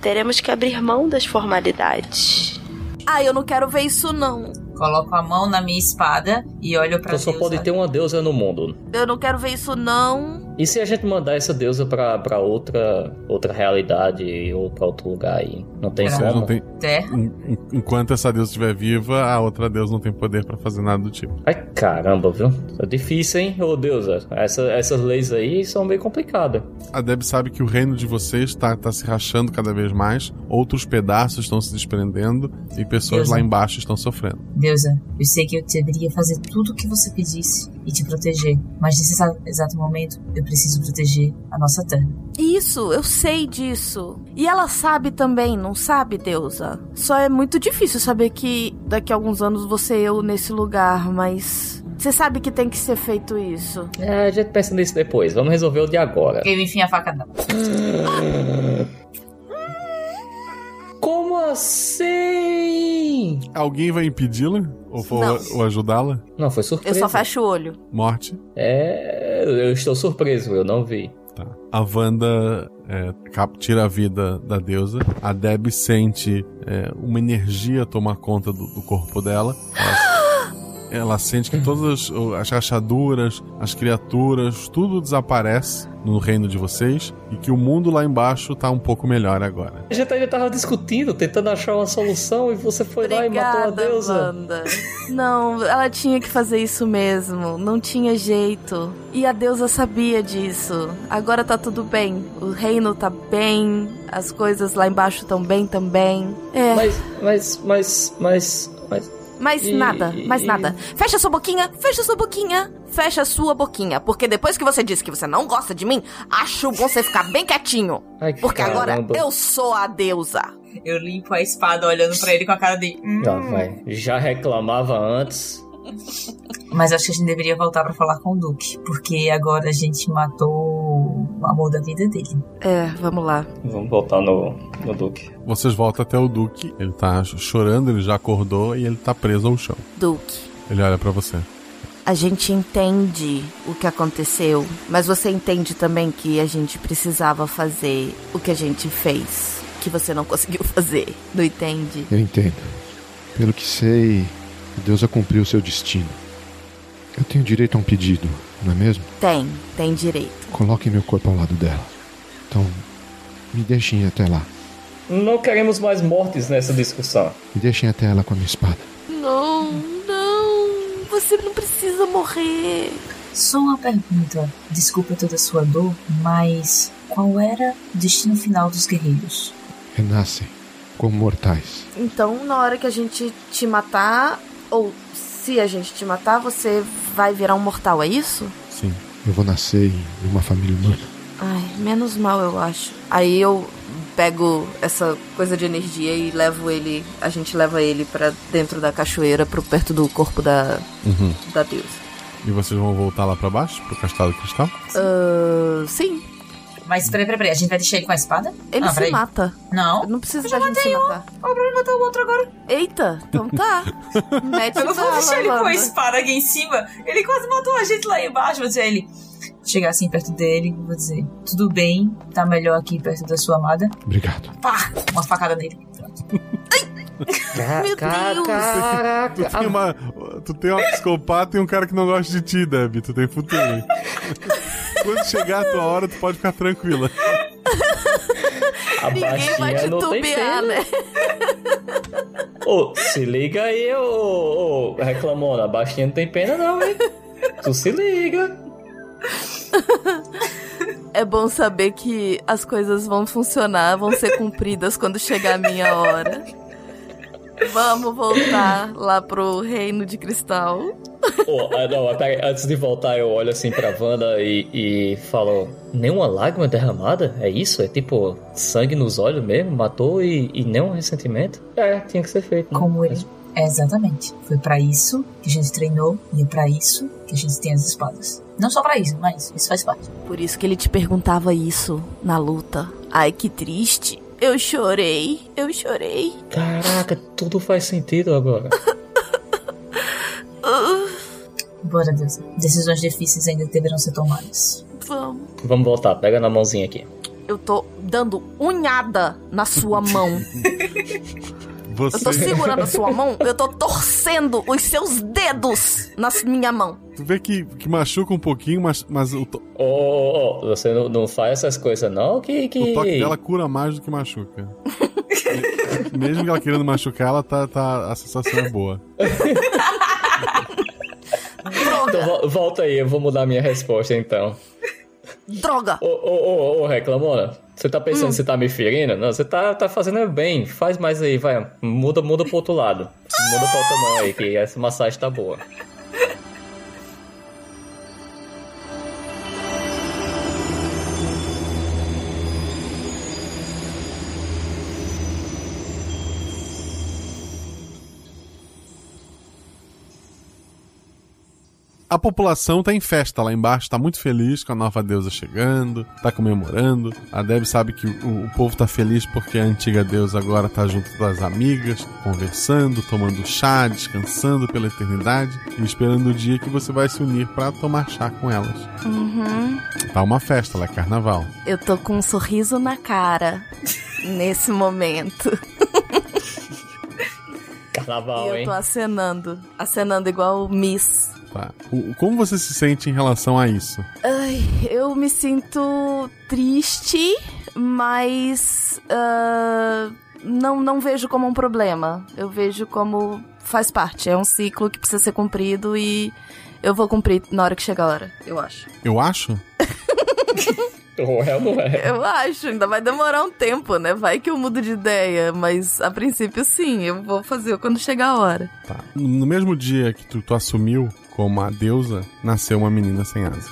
teremos que abrir mão das formalidades. Ah, eu não quero ver isso, não. Coloco a mão na minha espada e olho pra Então só deusa. pode ter uma deusa no mundo. Eu não quero ver isso, não. E se a gente mandar essa deusa pra, pra outra, outra realidade ou pra outro lugar aí? Não tem Vocês como? não tem- en- Enquanto essa deusa estiver viva, a outra deusa não tem poder pra fazer nada do tipo. Ai, caramba, viu? É difícil, hein? Ô, deusa. Essa, essas leis aí são meio complicadas. A Deb sabe que o reino de vocês tá, tá se rachando cada vez mais, outros pedaços estão se desprendendo e pessoas Deusa. lá embaixo estão sofrendo. Deusa, eu sei que eu deveria fazer tudo o que você pedisse e te proteger, mas nesse exa- exato momento eu preciso proteger a nossa terra. Isso, eu sei disso. E ela sabe também, não sabe, deusa? Só é muito difícil saber que daqui a alguns anos você e eu nesse lugar, mas. Você sabe que tem que ser feito isso. É, a gente pensa nisso depois. Vamos resolver o de agora. Eu enfim a faca dela. Como assim? Alguém vai impedi-la? Ou, ajudá-la? Não, foi Eu surpresa. só fecho o olho. Morte? É, eu estou surpreso, eu não vi. Tá. A Wanda é, cap- tira a vida da deusa. A Deb sente é, uma energia tomar conta do, do corpo dela. Ela, ela sente que todas as, as rachaduras, as criaturas, tudo desaparece no reino de vocês. E que o mundo lá embaixo tá um pouco melhor agora. A gente ainda tava discutindo, tentando achar uma solução e você foi lá e matou a Obrigada, deusa. Wanda. Não, ela tinha que fazer isso mesmo. Não tinha jeito. E a deusa sabia disso. Agora tá tudo bem. O reino tá bem. As coisas lá embaixo estão bem também. É. Mas, mas, mas, mas, mas. Mas E- nada, mais e- nada. Fecha sua boquinha, fecha sua boquinha, fecha sua boquinha. Porque depois que você disse que você não gosta de mim, acho bom você ficar bem quietinho. Ai, Porque agora caramba. eu sou a deusa. Eu limpo a espada olhando pra ele com a cara de. "Hum." Já vai. Já reclamava antes. Mas acho que a gente deveria voltar pra falar com o Duque, porque agora a gente matou o amor da vida dele. É, vamos lá. Vamos voltar no, no Duque. Vocês voltam até o Duque. Ele tá chorando, ele já acordou e ele tá preso ao chão. Duque, Ele olha pra você. a gente entende o que aconteceu, mas você entende também que a gente precisava fazer o que a gente fez, que você não conseguiu fazer. Não entende? Eu entendo. Pelo que sei, a deusa cumpriu seu destino. Eu tenho direito a um pedido, não é mesmo? Tem, tem direito. Coloque meu corpo ao lado dela. Então, me deixem ir até lá. Não queremos mais mortes nessa discussão. Me deixem até ela com a minha espada. Não, não, você não precisa morrer. Só uma pergunta. Desculpa toda a sua dor, mas qual era o destino final dos guerreiros? Renascem como mortais. Então, na hora que a gente te matar, ou se a gente te matar, você vai virar um mortal, é isso? Sim. Eu vou nascer em uma família humana. Ai, menos mal, eu acho. Aí eu pego essa coisa de energia e levo ele. A gente leva ele pra dentro da cachoeira, pro perto do corpo da, Uhum. da deusa. E vocês vão voltar lá pra baixo, pro castelo cristal? Ah, sim. Mas peraí, peraí, peraí, a gente vai deixar ele com a espada? Ele Ah, se peraí. mata. Não. Não precisa da gente se matei um. matar. Ó, pra ele matar o outro agora. Eita, então tá. Mete Eu não vou deixar ele com a espada aqui em cima. Ele quase matou a gente lá embaixo. Vou dizer ele. Chegar assim perto dele, vou dizer: Tudo bem, tá melhor aqui perto da sua amada. Obrigado. Pá! Uma facada nele. Meu Deus! Tu tem, uma, tu tem uma psicopata e um cara que não gosta de ti, Deb. Tu tem futuro. Quando chegar a tua hora, tu pode ficar tranquila. A Ninguém vai baixinha te não tem tubear, pena. né? Ô, se liga aí, ô, ô reclamona. A baixinha não tem pena não, hein? Tu se liga. É bom saber que as coisas vão funcionar, vão ser cumpridas quando chegar a minha hora. Vamos voltar lá pro reino de cristal. Ah, não, mas peraí, antes de voltar eu olho assim pra Wanda e, e falo Nenhuma lágrima derramada? É isso? É tipo sangue nos olhos mesmo? Matou e, e nenhum ressentimento? É, tinha que ser feito. né? Como ele. É, exatamente. Foi pra isso que a gente treinou e é pra isso que a gente tem as espadas. Não só pra isso, mas isso faz parte. Por isso que ele te perguntava isso na luta. Ai, que triste. Eu chorei, eu chorei. Caraca, tudo faz sentido agora. Bora, Deus. Decisões difíceis ainda deverão ser tomadas. Vamos. Vamos voltar, pega na mãozinha aqui. Eu tô dando unhada na sua mão. Você... Eu tô segurando a sua mão, eu tô torcendo os seus dedos na minha mão. Tu vê que, que machuca um pouquinho, mas, mas o, to- Ô, ô, ô, você não, não faz essas coisas não, que... que... o toque dela cura mais do que machuca. Mesmo que ela querendo machucar, ela tá, tá, a sensação é boa. Então, vo- volta aí, eu vou mudar minha resposta então. Droga! Ô, ô, ô, ô, reclamona, você tá pensando que você tá me ferindo? Não, você tá, tá fazendo bem. Faz mais aí, vai. Muda, muda pro outro lado. Muda pra outra mão aí, que essa massagem tá boa. A população tá em festa lá embaixo, tá muito feliz com a nova deusa chegando, tá comemorando. A Deb sabe que o, o povo tá feliz porque a antiga deusa agora tá junto das amigas, conversando, tomando chá, descansando pela eternidade e esperando o dia que você vai se unir pra tomar chá com elas. Uhum. Tá uma festa, lá é carnaval. Eu tô com um sorriso na cara nesse momento. Carnaval, E eu hein? tô acenando. Acenando igual Miss. Tá. O- como você se sente em relação a isso? Ai, eu me sinto triste, mas ah, não, não vejo como um problema. Eu vejo como faz parte. É um ciclo que precisa ser cumprido e eu vou cumprir na hora que chegar a hora, eu acho. Eu acho? Ou é não é? Eu acho, ainda vai demorar um tempo, né? Vai que eu mudo de ideia, mas a princípio sim, eu vou fazer quando chegar a hora. Tá. No mesmo dia que tu, tu assumiu como a deusa, nasceu uma menina sem asas.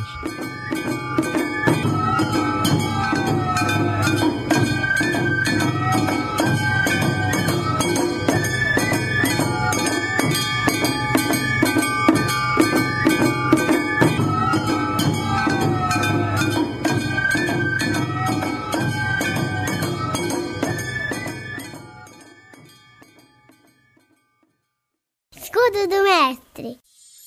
Escudo do mestre.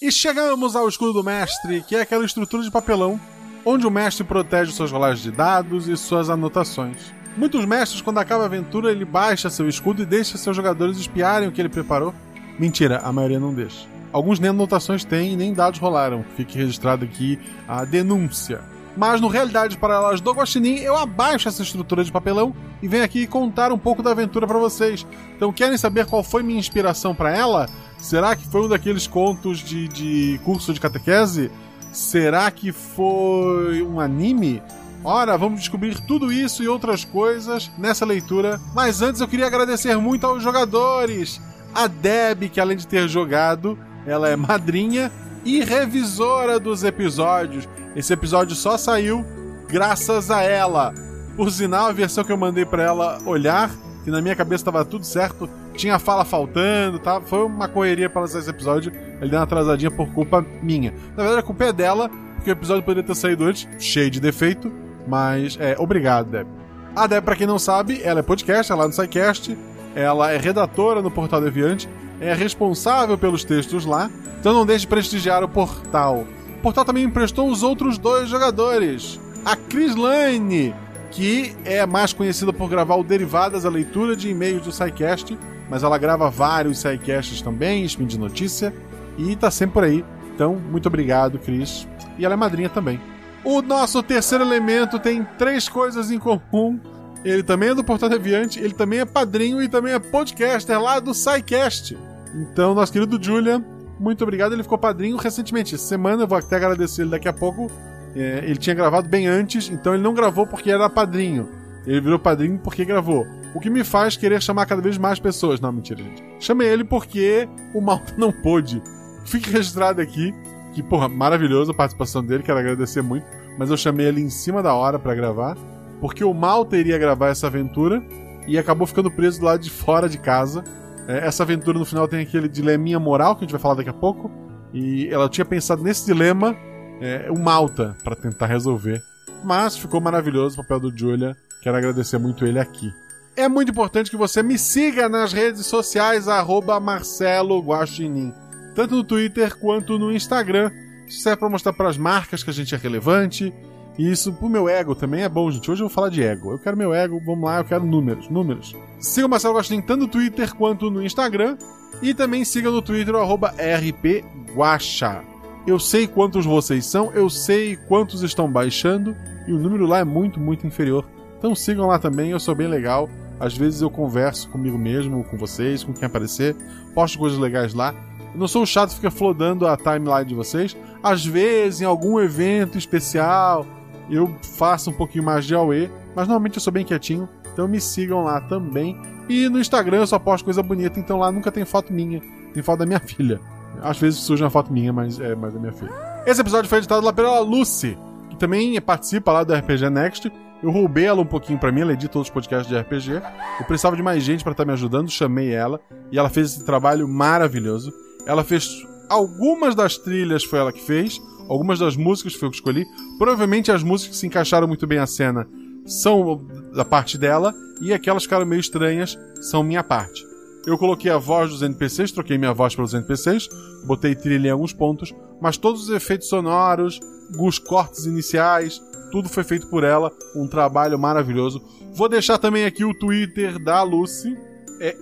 E chegamos ao escudo do mestre, que é aquela estrutura de papelão, onde o mestre protege suas rolagens de dados e suas anotações. Muitos mestres, quando acaba a aventura, ele baixa seu escudo e deixa seus jogadores espiarem o que ele preparou. Mentira, a maioria não deixa. Alguns nem anotações têm e nem dados rolaram. Fique registrado aqui a denúncia. Mas no Realidade Paralelas do Guaxinim, eu abaixo essa estrutura de papelão e venho aqui contar um pouco da aventura para vocês. Então, querem saber qual foi minha inspiração para ela? Será que foi um daqueles contos de, de curso de catequese? Será que foi um anime? Ora, vamos descobrir tudo isso e outras coisas nessa leitura. Mas antes eu queria agradecer muito aos jogadores. A Deb, que além de ter jogado, ela é madrinha e revisora dos episódios. Esse episódio só saiu graças a ela. Por sinal, a versão que eu mandei para ela olhar, que na minha cabeça estava tudo certo, tinha fala faltando, tá? Foi uma correria para lançar esse episódio. Ele deu uma atrasadinha por culpa minha. Na verdade, a culpa é dela, porque o episódio poderia ter saído antes, cheio de defeito, mas é, obrigado, Deb. A Deb, pra quem não sabe, ela é podcast, ela é no SciCast, ela é redatora no Portal Deviante, é responsável pelos textos lá, então não deixe de prestigiar o portal. O portal também emprestou os outros dois jogadores. A Chris Lane, que é mais conhecida por gravar o Derivadas, a leitura de e-mails do SciCast, mas ela grava vários SciCasts também, Spin de Notícia, e tá sempre por aí. Então, muito obrigado, Cris. E ela é madrinha também. O nosso terceiro elemento tem três coisas em comum. Ele também é do Portal Deviante, ele também é padrinho e também é podcaster lá do SciCast. Então, nosso querido Julian, muito obrigado. Ele ficou padrinho recentemente. Essa semana, eu vou até agradecer ele daqui a pouco. É, ele tinha gravado bem antes, então ele não gravou porque era padrinho. Ele virou padrinho porque gravou. O que me faz querer chamar cada vez mais pessoas. Não, mentira, gente. Chamei ele porque o Malta não pôde. Fique registrado aqui que, porra, maravilhoso a participação dele, quero agradecer muito. Mas eu chamei ele em cima da hora para gravar, porque o Malta iria gravar essa aventura e acabou ficando preso do lado de fora de casa. É, essa aventura no final tem aquele dileminha moral que a gente vai falar daqui a pouco. E ela tinha pensado nesse dilema, é, o Malta, para tentar resolver. Mas ficou maravilhoso o papel do Julia. Quero agradecer muito ele aqui. É muito importante que você me siga nas redes sociais, arroba Marcelo Guaxinim. Tanto no Twitter quanto no Instagram. Isso serve para mostrar para as marcas que a gente é relevante. E isso pro meu ego também é bom, gente. Hoje eu vou falar de ego. Eu quero meu ego, vamos lá, eu quero números, números. Siga o Marcelo Guaxinim tanto no Twitter quanto no Instagram. E também siga no Twitter o arroba rpguacha. Eu sei quantos vocês são, eu sei quantos estão baixando. E o número lá é muito, muito inferior. Então sigam lá também, eu sou bem legal. Às vezes eu converso comigo mesmo, com vocês, com quem aparecer. Posto coisas legais lá. Eu não sou chato que fica flodando a timeline de vocês. Às vezes, em algum evento especial, eu faço um pouquinho mais de AUE, mas normalmente eu sou bem quietinho, então me sigam lá também. E no Instagram eu só posto coisa bonita, então lá nunca tem foto minha, tem foto da minha filha. Às vezes surge uma foto minha, mas é mais da minha filha. Esse episódio foi editado lá pela Lucy, que também participa lá do RPG Next. Eu roubei ela um pouquinho para mim, ela edita todos os podcasts de RPG. Eu precisava de mais gente para estar tá me ajudando, chamei ela e ela fez esse trabalho maravilhoso. Ela fez algumas das trilhas foi ela que fez, algumas das músicas foi eu que escolhi. Provavelmente as músicas que se encaixaram muito bem à cena são da parte dela e aquelas que ficaram meio estranhas são minha parte. Eu coloquei a voz dos NPCs, troquei minha voz pelos NPCs, botei trilha em alguns pontos, mas todos os efeitos sonoros, os cortes iniciais, tudo foi feito por ela, um trabalho maravilhoso. Vou deixar também aqui o Twitter da Lucy, é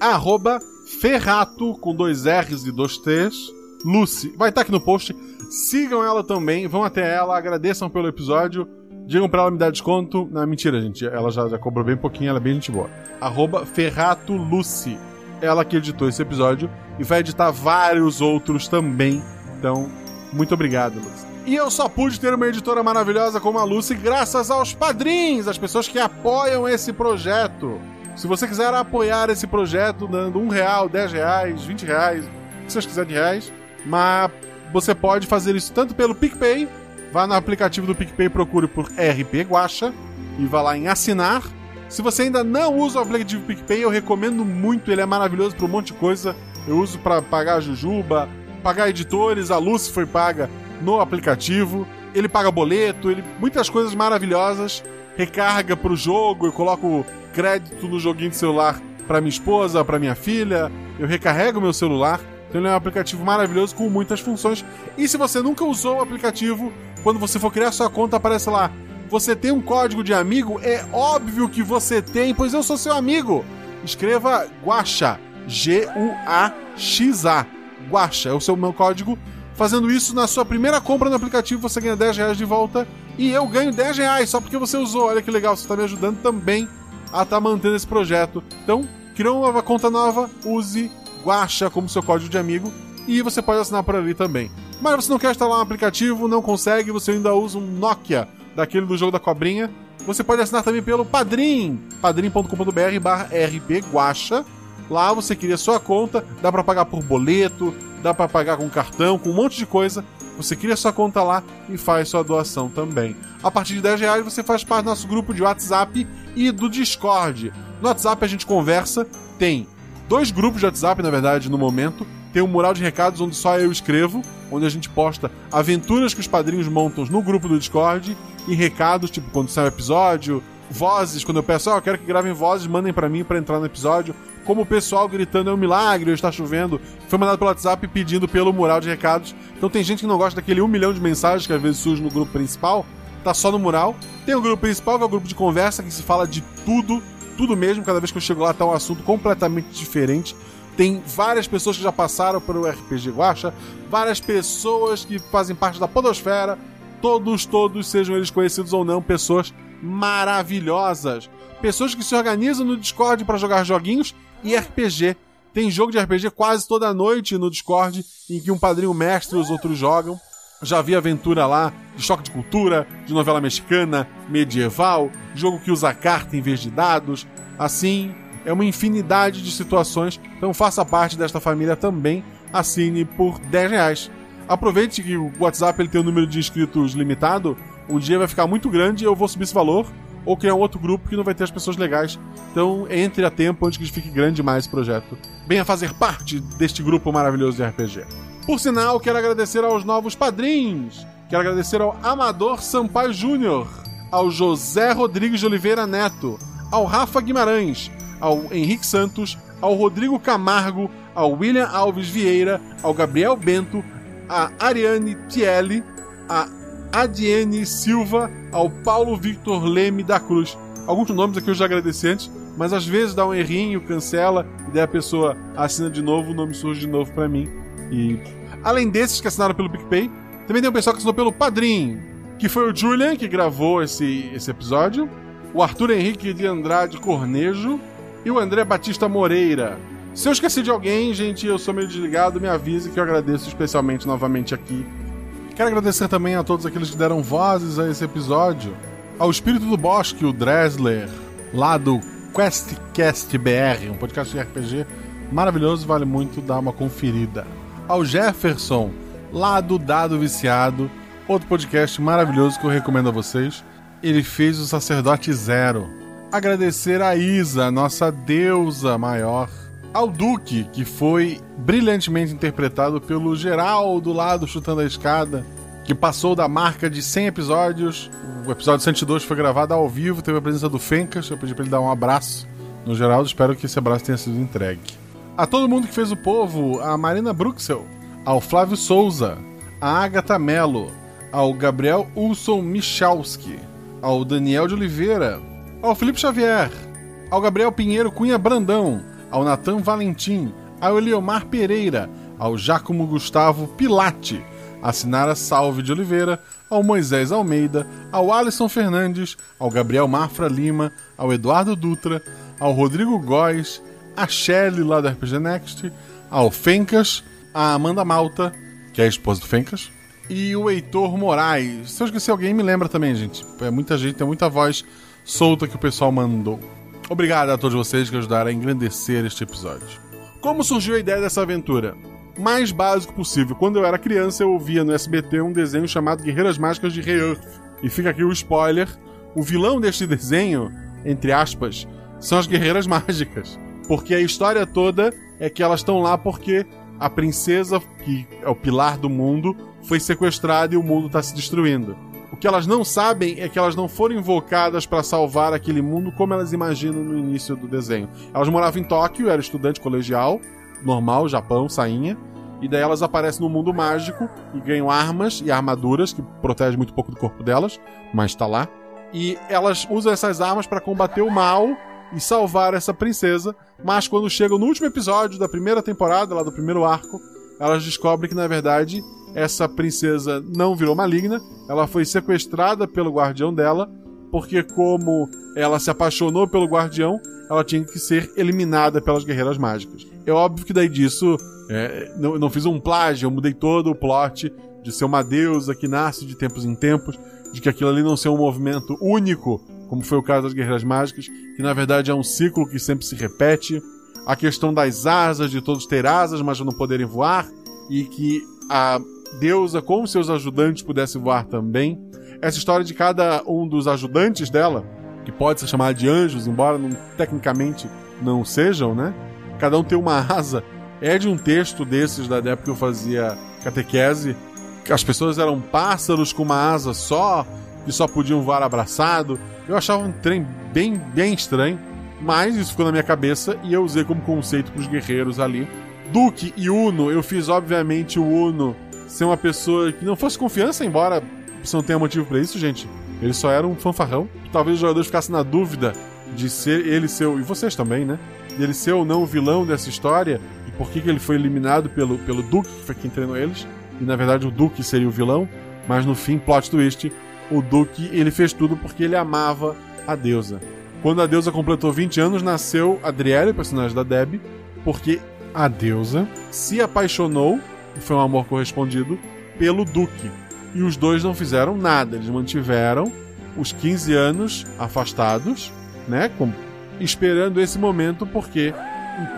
Ferrato, com dois R's e dois T's. Lucy, vai estar aqui no post. Sigam ela também, vão até ela, agradeçam pelo episódio. Digam pra ela me dar desconto. Não, mentira, gente. Ela já, já cobrou bem pouquinho, ela é bem gente boa. Arroba Ferrato Lucy. Ela que editou esse episódio e vai editar vários outros também. Então, muito obrigado, Lucy. E eu só pude ter uma editora maravilhosa como a Lucy graças aos padrinhos, as pessoas que apoiam esse projeto. Se você quiser apoiar esse projeto dando um real, dez reais, vinte reais, o que vocês quiserem de reais, mas você pode fazer isso tanto pelo PicPay, vá no aplicativo do PicPay procure por RP Guacha e vá lá em assinar. Se você ainda não usa o aplicativo PicPay, eu recomendo muito, ele é maravilhoso para um monte de coisa. Eu uso para pagar a Jujuba, pagar editores, a Luz foi paga no aplicativo. Ele paga boleto, ele muitas coisas maravilhosas. Recarga pro jogo, eu coloco crédito no joguinho de celular para minha esposa, para minha filha. Eu recarrego meu celular. Então ele é um aplicativo maravilhoso com muitas funções. E se você nunca usou o aplicativo, quando você for criar sua conta, aparece lá. Você tem um código de amigo? É óbvio que você tem, pois eu sou seu amigo. Escreva Guaxa, G-U-A-X-A. Guaxa é o seu meu código. Fazendo isso na sua primeira compra no aplicativo, você ganha 10 reais de volta. E eu ganho 10 reais só porque você usou. Olha que legal, você está me ajudando também a estar tá mantendo esse projeto. Então, criou uma conta nova, use Guacha como seu código de amigo e você pode assinar por ali também. Mas você não quer instalar um aplicativo, não consegue, você ainda usa um Nokia, daquele do jogo da cobrinha, você pode assinar também pelo Padrim, padrim.com.br barra rpguacha. Lá você cria sua conta, dá para pagar por boleto, dá para pagar com cartão, com um monte de coisa. Você cria sua conta lá e faz sua doação também. A partir de 10 reais você faz parte do nosso grupo de WhatsApp e do Discord. No WhatsApp a gente conversa, tem dois grupos de WhatsApp, na verdade, no momento. Tem um mural de recados onde só eu escrevo, onde a gente posta aventuras que os padrinhos montam no grupo do Discord e recados, tipo quando sai o episódio, vozes, quando eu peço, ó, oh, eu quero que gravem vozes, mandem para mim para entrar no episódio. Como o pessoal gritando é um milagre, está chovendo, foi mandado pelo WhatsApp pedindo pelo mural de recados. Então tem gente que não gosta daquele um milhão de mensagens que às vezes surge no grupo principal, tá só no mural. Tem o grupo principal, que é o grupo de conversa, que se fala de tudo, tudo mesmo. Cada vez que eu chego lá tá um assunto completamente diferente. Tem várias pessoas que já passaram pelo RPG Guacha, várias pessoas que fazem parte da podosfera, todos, todos, sejam eles conhecidos ou não, pessoas maravilhosas. pessoas que se organizam no Discord para jogar joguinhos e RPG. Tem jogo de RPG quase toda noite no Discord, em que um padrinho mestre e os outros jogam. Já vi aventura lá de choque de cultura, de novela mexicana, medieval, jogo que usa carta em vez de dados. Assim, é uma infinidade de situações. Então faça parte desta família também. Assine por 10 reais. Aproveite que o WhatsApp ele tem um número de inscritos limitado. Um dia vai ficar muito grande e eu vou subir esse valor. Ou criar um outro grupo que não vai ter as pessoas legais. Então entre a tempo antes que fique grande demais esse projeto. Venha fazer parte deste grupo maravilhoso de RPG. Por sinal, quero agradecer aos novos padrinhos. Quero agradecer ao Amador Sampaio Júnior, ao José Rodrigues de Oliveira Neto, ao Rafa Guimarães, ao Henrique Santos, ao Rodrigo Camargo, ao William Alves Vieira, ao Gabriel Bento, a Ariane Tielli, a Adiene Silva, ao Paulo Victor Leme da Cruz. Alguns nomes aqui eu já agradeci antes, mas às vezes dá um errinho, cancela, e daí a pessoa assina de novo, o nome surge de novo para mim. E além desses que assinaram pelo PicPay, também tem um pessoal que assinou pelo Padrim, que foi o Julian, que gravou esse, esse episódio, o Arthur Henrique de Andrade Cornejo e o André Batista Moreira. Se eu esqueci de alguém, gente, eu sou meio desligado, me avise que eu agradeço especialmente novamente aqui. Quero agradecer também a todos aqueles que deram vozes a esse episódio. Ao Espírito do Bosque, o Dresler, lá do QuestCast BR, um podcast de RPG maravilhoso, vale muito dar uma conferida. Ao Jefferson, lá do Dado Viciado, outro podcast maravilhoso que eu recomendo a vocês. Ele fez o Sacerdote Zero. Agradecer a Isa, nossa deusa maior. Ao Duque, que foi brilhantemente interpretado pelo Geraldo lá do Chutando a Escada, que passou da marca de 100 episódios. O episódio 102 foi gravado ao vivo, teve a presença do Fencas. Eu pedi pra ele dar um abraço no Geraldo, espero que esse abraço tenha sido entregue. A todo mundo que fez o povo, a Marina Bruxel, ao Flávio Souza, a Agatha Mello, ao Gabriel Ulson Michalski, ao Daniel de Oliveira, ao Felipe Xavier, ao Gabriel Pinheiro Cunha Brandão, ao Natan Valentim, ao Eliomar Pereira, ao Giacomo Gustavo Pilate, a Sinara Salve de Oliveira, ao Moisés Almeida, ao Alisson Fernandes, ao Gabriel Mafra Lima, ao Eduardo Dutra, ao Rodrigo Góes, a Shelly lá do RPG Next, ao Fencas, a Amanda Malta, que é a esposa do Fencas, e o Heitor Moraes. Se eu esqueci alguém, me lembra também, gente. É muita gente, tem muita voz solta que o pessoal mandou. Obrigado a todos vocês que ajudaram a engrandecer este episódio. Como surgiu a ideia dessa aventura? Mais básico possível. Quando eu era criança, eu ouvia no SBT um desenho chamado Guerreiras Mágicas de Rei Earth. E fica aqui o spoiler: o vilão deste desenho, entre aspas, são as Guerreiras Mágicas. Porque a história toda é que elas estão lá porque a princesa, que é o pilar do mundo, foi sequestrada e o mundo está se destruindo. O que elas não sabem é que elas não foram invocadas para salvar aquele mundo como elas imaginam no início do desenho. Elas moravam em Tóquio, eram estudante colegial, normal, Japão, sainha. E daí elas aparecem no mundo mágico e ganham armas e armaduras que protegem muito pouco do corpo delas, mas tá lá. E elas usam essas armas para combater o mal e salvar essa princesa. Mas quando chegam no último episódio da primeira temporada, lá do primeiro arco, elas descobrem que na verdade essa princesa não virou maligna, ela foi sequestrada pelo guardião dela, porque como ela se apaixonou pelo guardião, ela tinha que ser eliminada pelas guerreiras mágicas. É óbvio que daí disso é, não, não fiz um plágio, eu mudei todo o plot de ser uma deusa que nasce de tempos em tempos, de que aquilo ali não ser um movimento único, como foi o caso das guerreiras mágicas, que na verdade é um ciclo que sempre se repete. A questão das asas, de todos ter asas, mas não poderem voar, e que a deusa com seus ajudantes pudesse voar também. Essa história de cada um dos ajudantes dela, que pode ser chamada de anjos, embora não, tecnicamente não sejam, né? Cada um tem uma asa. É de um texto desses da época que eu fazia catequese. As pessoas eram pássaros com uma asa só, que só podiam voar abraçado. Eu achava um trem bem, bem estranho, mas isso ficou na minha cabeça e eu usei como conceito para os guerreiros ali. Duque e Uno, eu fiz obviamente o Uno ser uma pessoa que não fosse confiança, embora você não tenha motivo para isso, gente. Ele só era um fanfarrão. Talvez os jogadores ficassem na dúvida de ser ele seu e vocês também, né? De ele ser ou não o vilão dessa história e por que, que ele foi eliminado pelo, pelo Duque, que foi quem treinou eles. E na verdade o Duque seria o vilão, mas no fim, plot twist, o Duque ele fez tudo porque ele amava a deusa. Quando a deusa completou 20 anos, nasceu Adriele, personagem da Deb, porque a deusa se apaixonou, foi um amor correspondido, pelo Duque. E os dois não fizeram nada, eles mantiveram os 15 anos afastados, né? Com, esperando esse momento, porque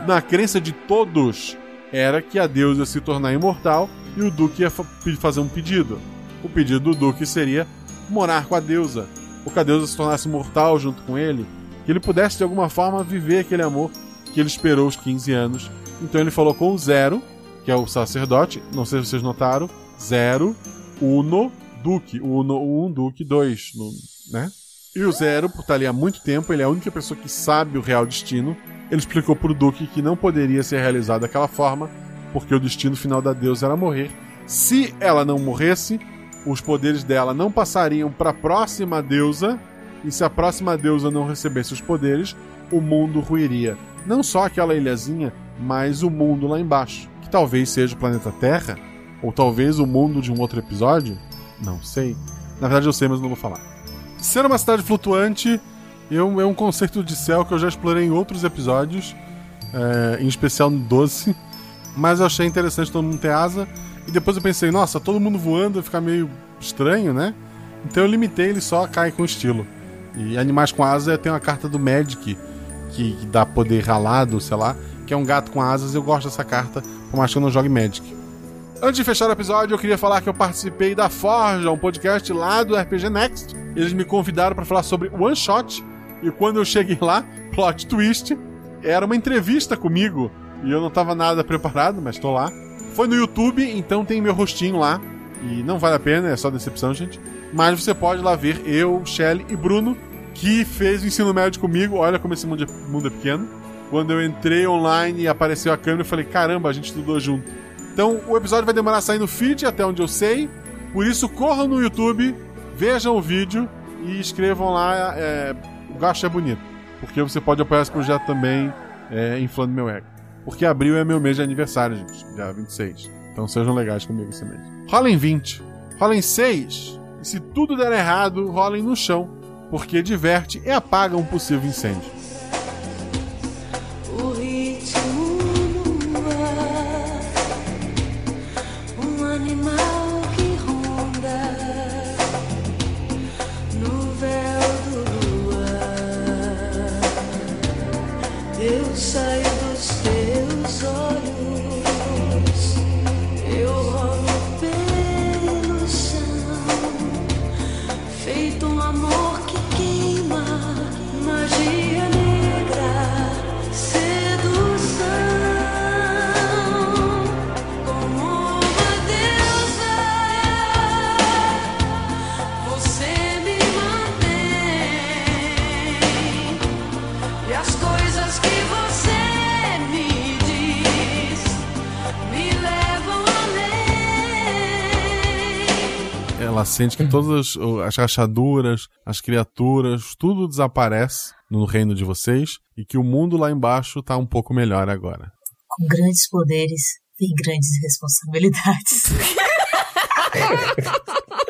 na crença de todos era que a deusa se tornar imortal e o Duque ia fa fazer um pedido. O pedido do Duque seria morar com a deusa, ou que a deusa se tornasse mortal junto com ele, que ele pudesse de alguma forma viver aquele amor que ele esperou os 15 anos. Então ele falou com o Zero, que é o sacerdote, não sei se vocês notaram, Zero, Uno, Duque, Uno 1, Duque 2, no, né? E o Zero, por estar ali há muito tempo, ele é a única pessoa que sabe o real destino. Ele explicou pro Duque que não poderia ser realizado daquela forma, porque o destino final da deusa era morrer. Se ela não morresse, os poderes dela não passariam para a próxima deusa, e se a próxima deusa não recebesse os poderes, o mundo ruiria. Não só aquela ilhazinha, mas o mundo lá embaixo, que talvez seja o planeta Terra, ou talvez o mundo de um outro episódio, não sei. Na verdade eu sei, mas não vou falar. Ser uma cidade flutuante é um, é conceito de céu que eu já explorei em outros episódios, é, em especial no 12, mas eu achei interessante todo mundo ter asa. E depois eu pensei, nossa, todo mundo voando vai ficar meio estranho, né? Então eu limitei ele só a cair com estilo. E animais com asa tem uma carta do Magic, que, dá poder ralado, sei lá, que é um gato com asas. Eu gosto dessa carta, por mais que eu não jogue Magic. Antes de fechar o episódio, eu queria falar que eu participei da Forja, um podcast lá do RPG Next. Eles me convidaram para falar sobre One Shot. E quando eu cheguei lá, plot twist, era uma entrevista comigo. E eu não tava nada preparado, mas tô lá. Foi no YouTube, então tem meu rostinho lá. E não vale a pena, é só decepção, gente. Mas você pode lá ver eu, Shelly e Bruno, que fez o ensino médio comigo. Olha como esse mundo é, mundo é pequeno. Quando eu entrei online e apareceu a câmera, eu falei: caramba, a gente estudou junto. Então o episódio vai demorar a sair no feed, até onde eu sei. Por isso, corram no YouTube, vejam o vídeo e escrevam lá. É, o gasto é bonito. Porque você pode apoiar esse projeto também, é, inflando meu ego. Porque abril é meu mês de aniversário, gente. Dia 26. Então sejam legais comigo esse mês. Rolem 20. Rolem 6. E se tudo der errado, rolem no chão. Porque diverte e apaga um possível incêndio. Ela sente que todas as, as rachaduras, as criaturas, tudo desaparece no reino de vocês e que o mundo lá embaixo está um pouco melhor agora. Com grandes poderes vem grandes responsabilidades.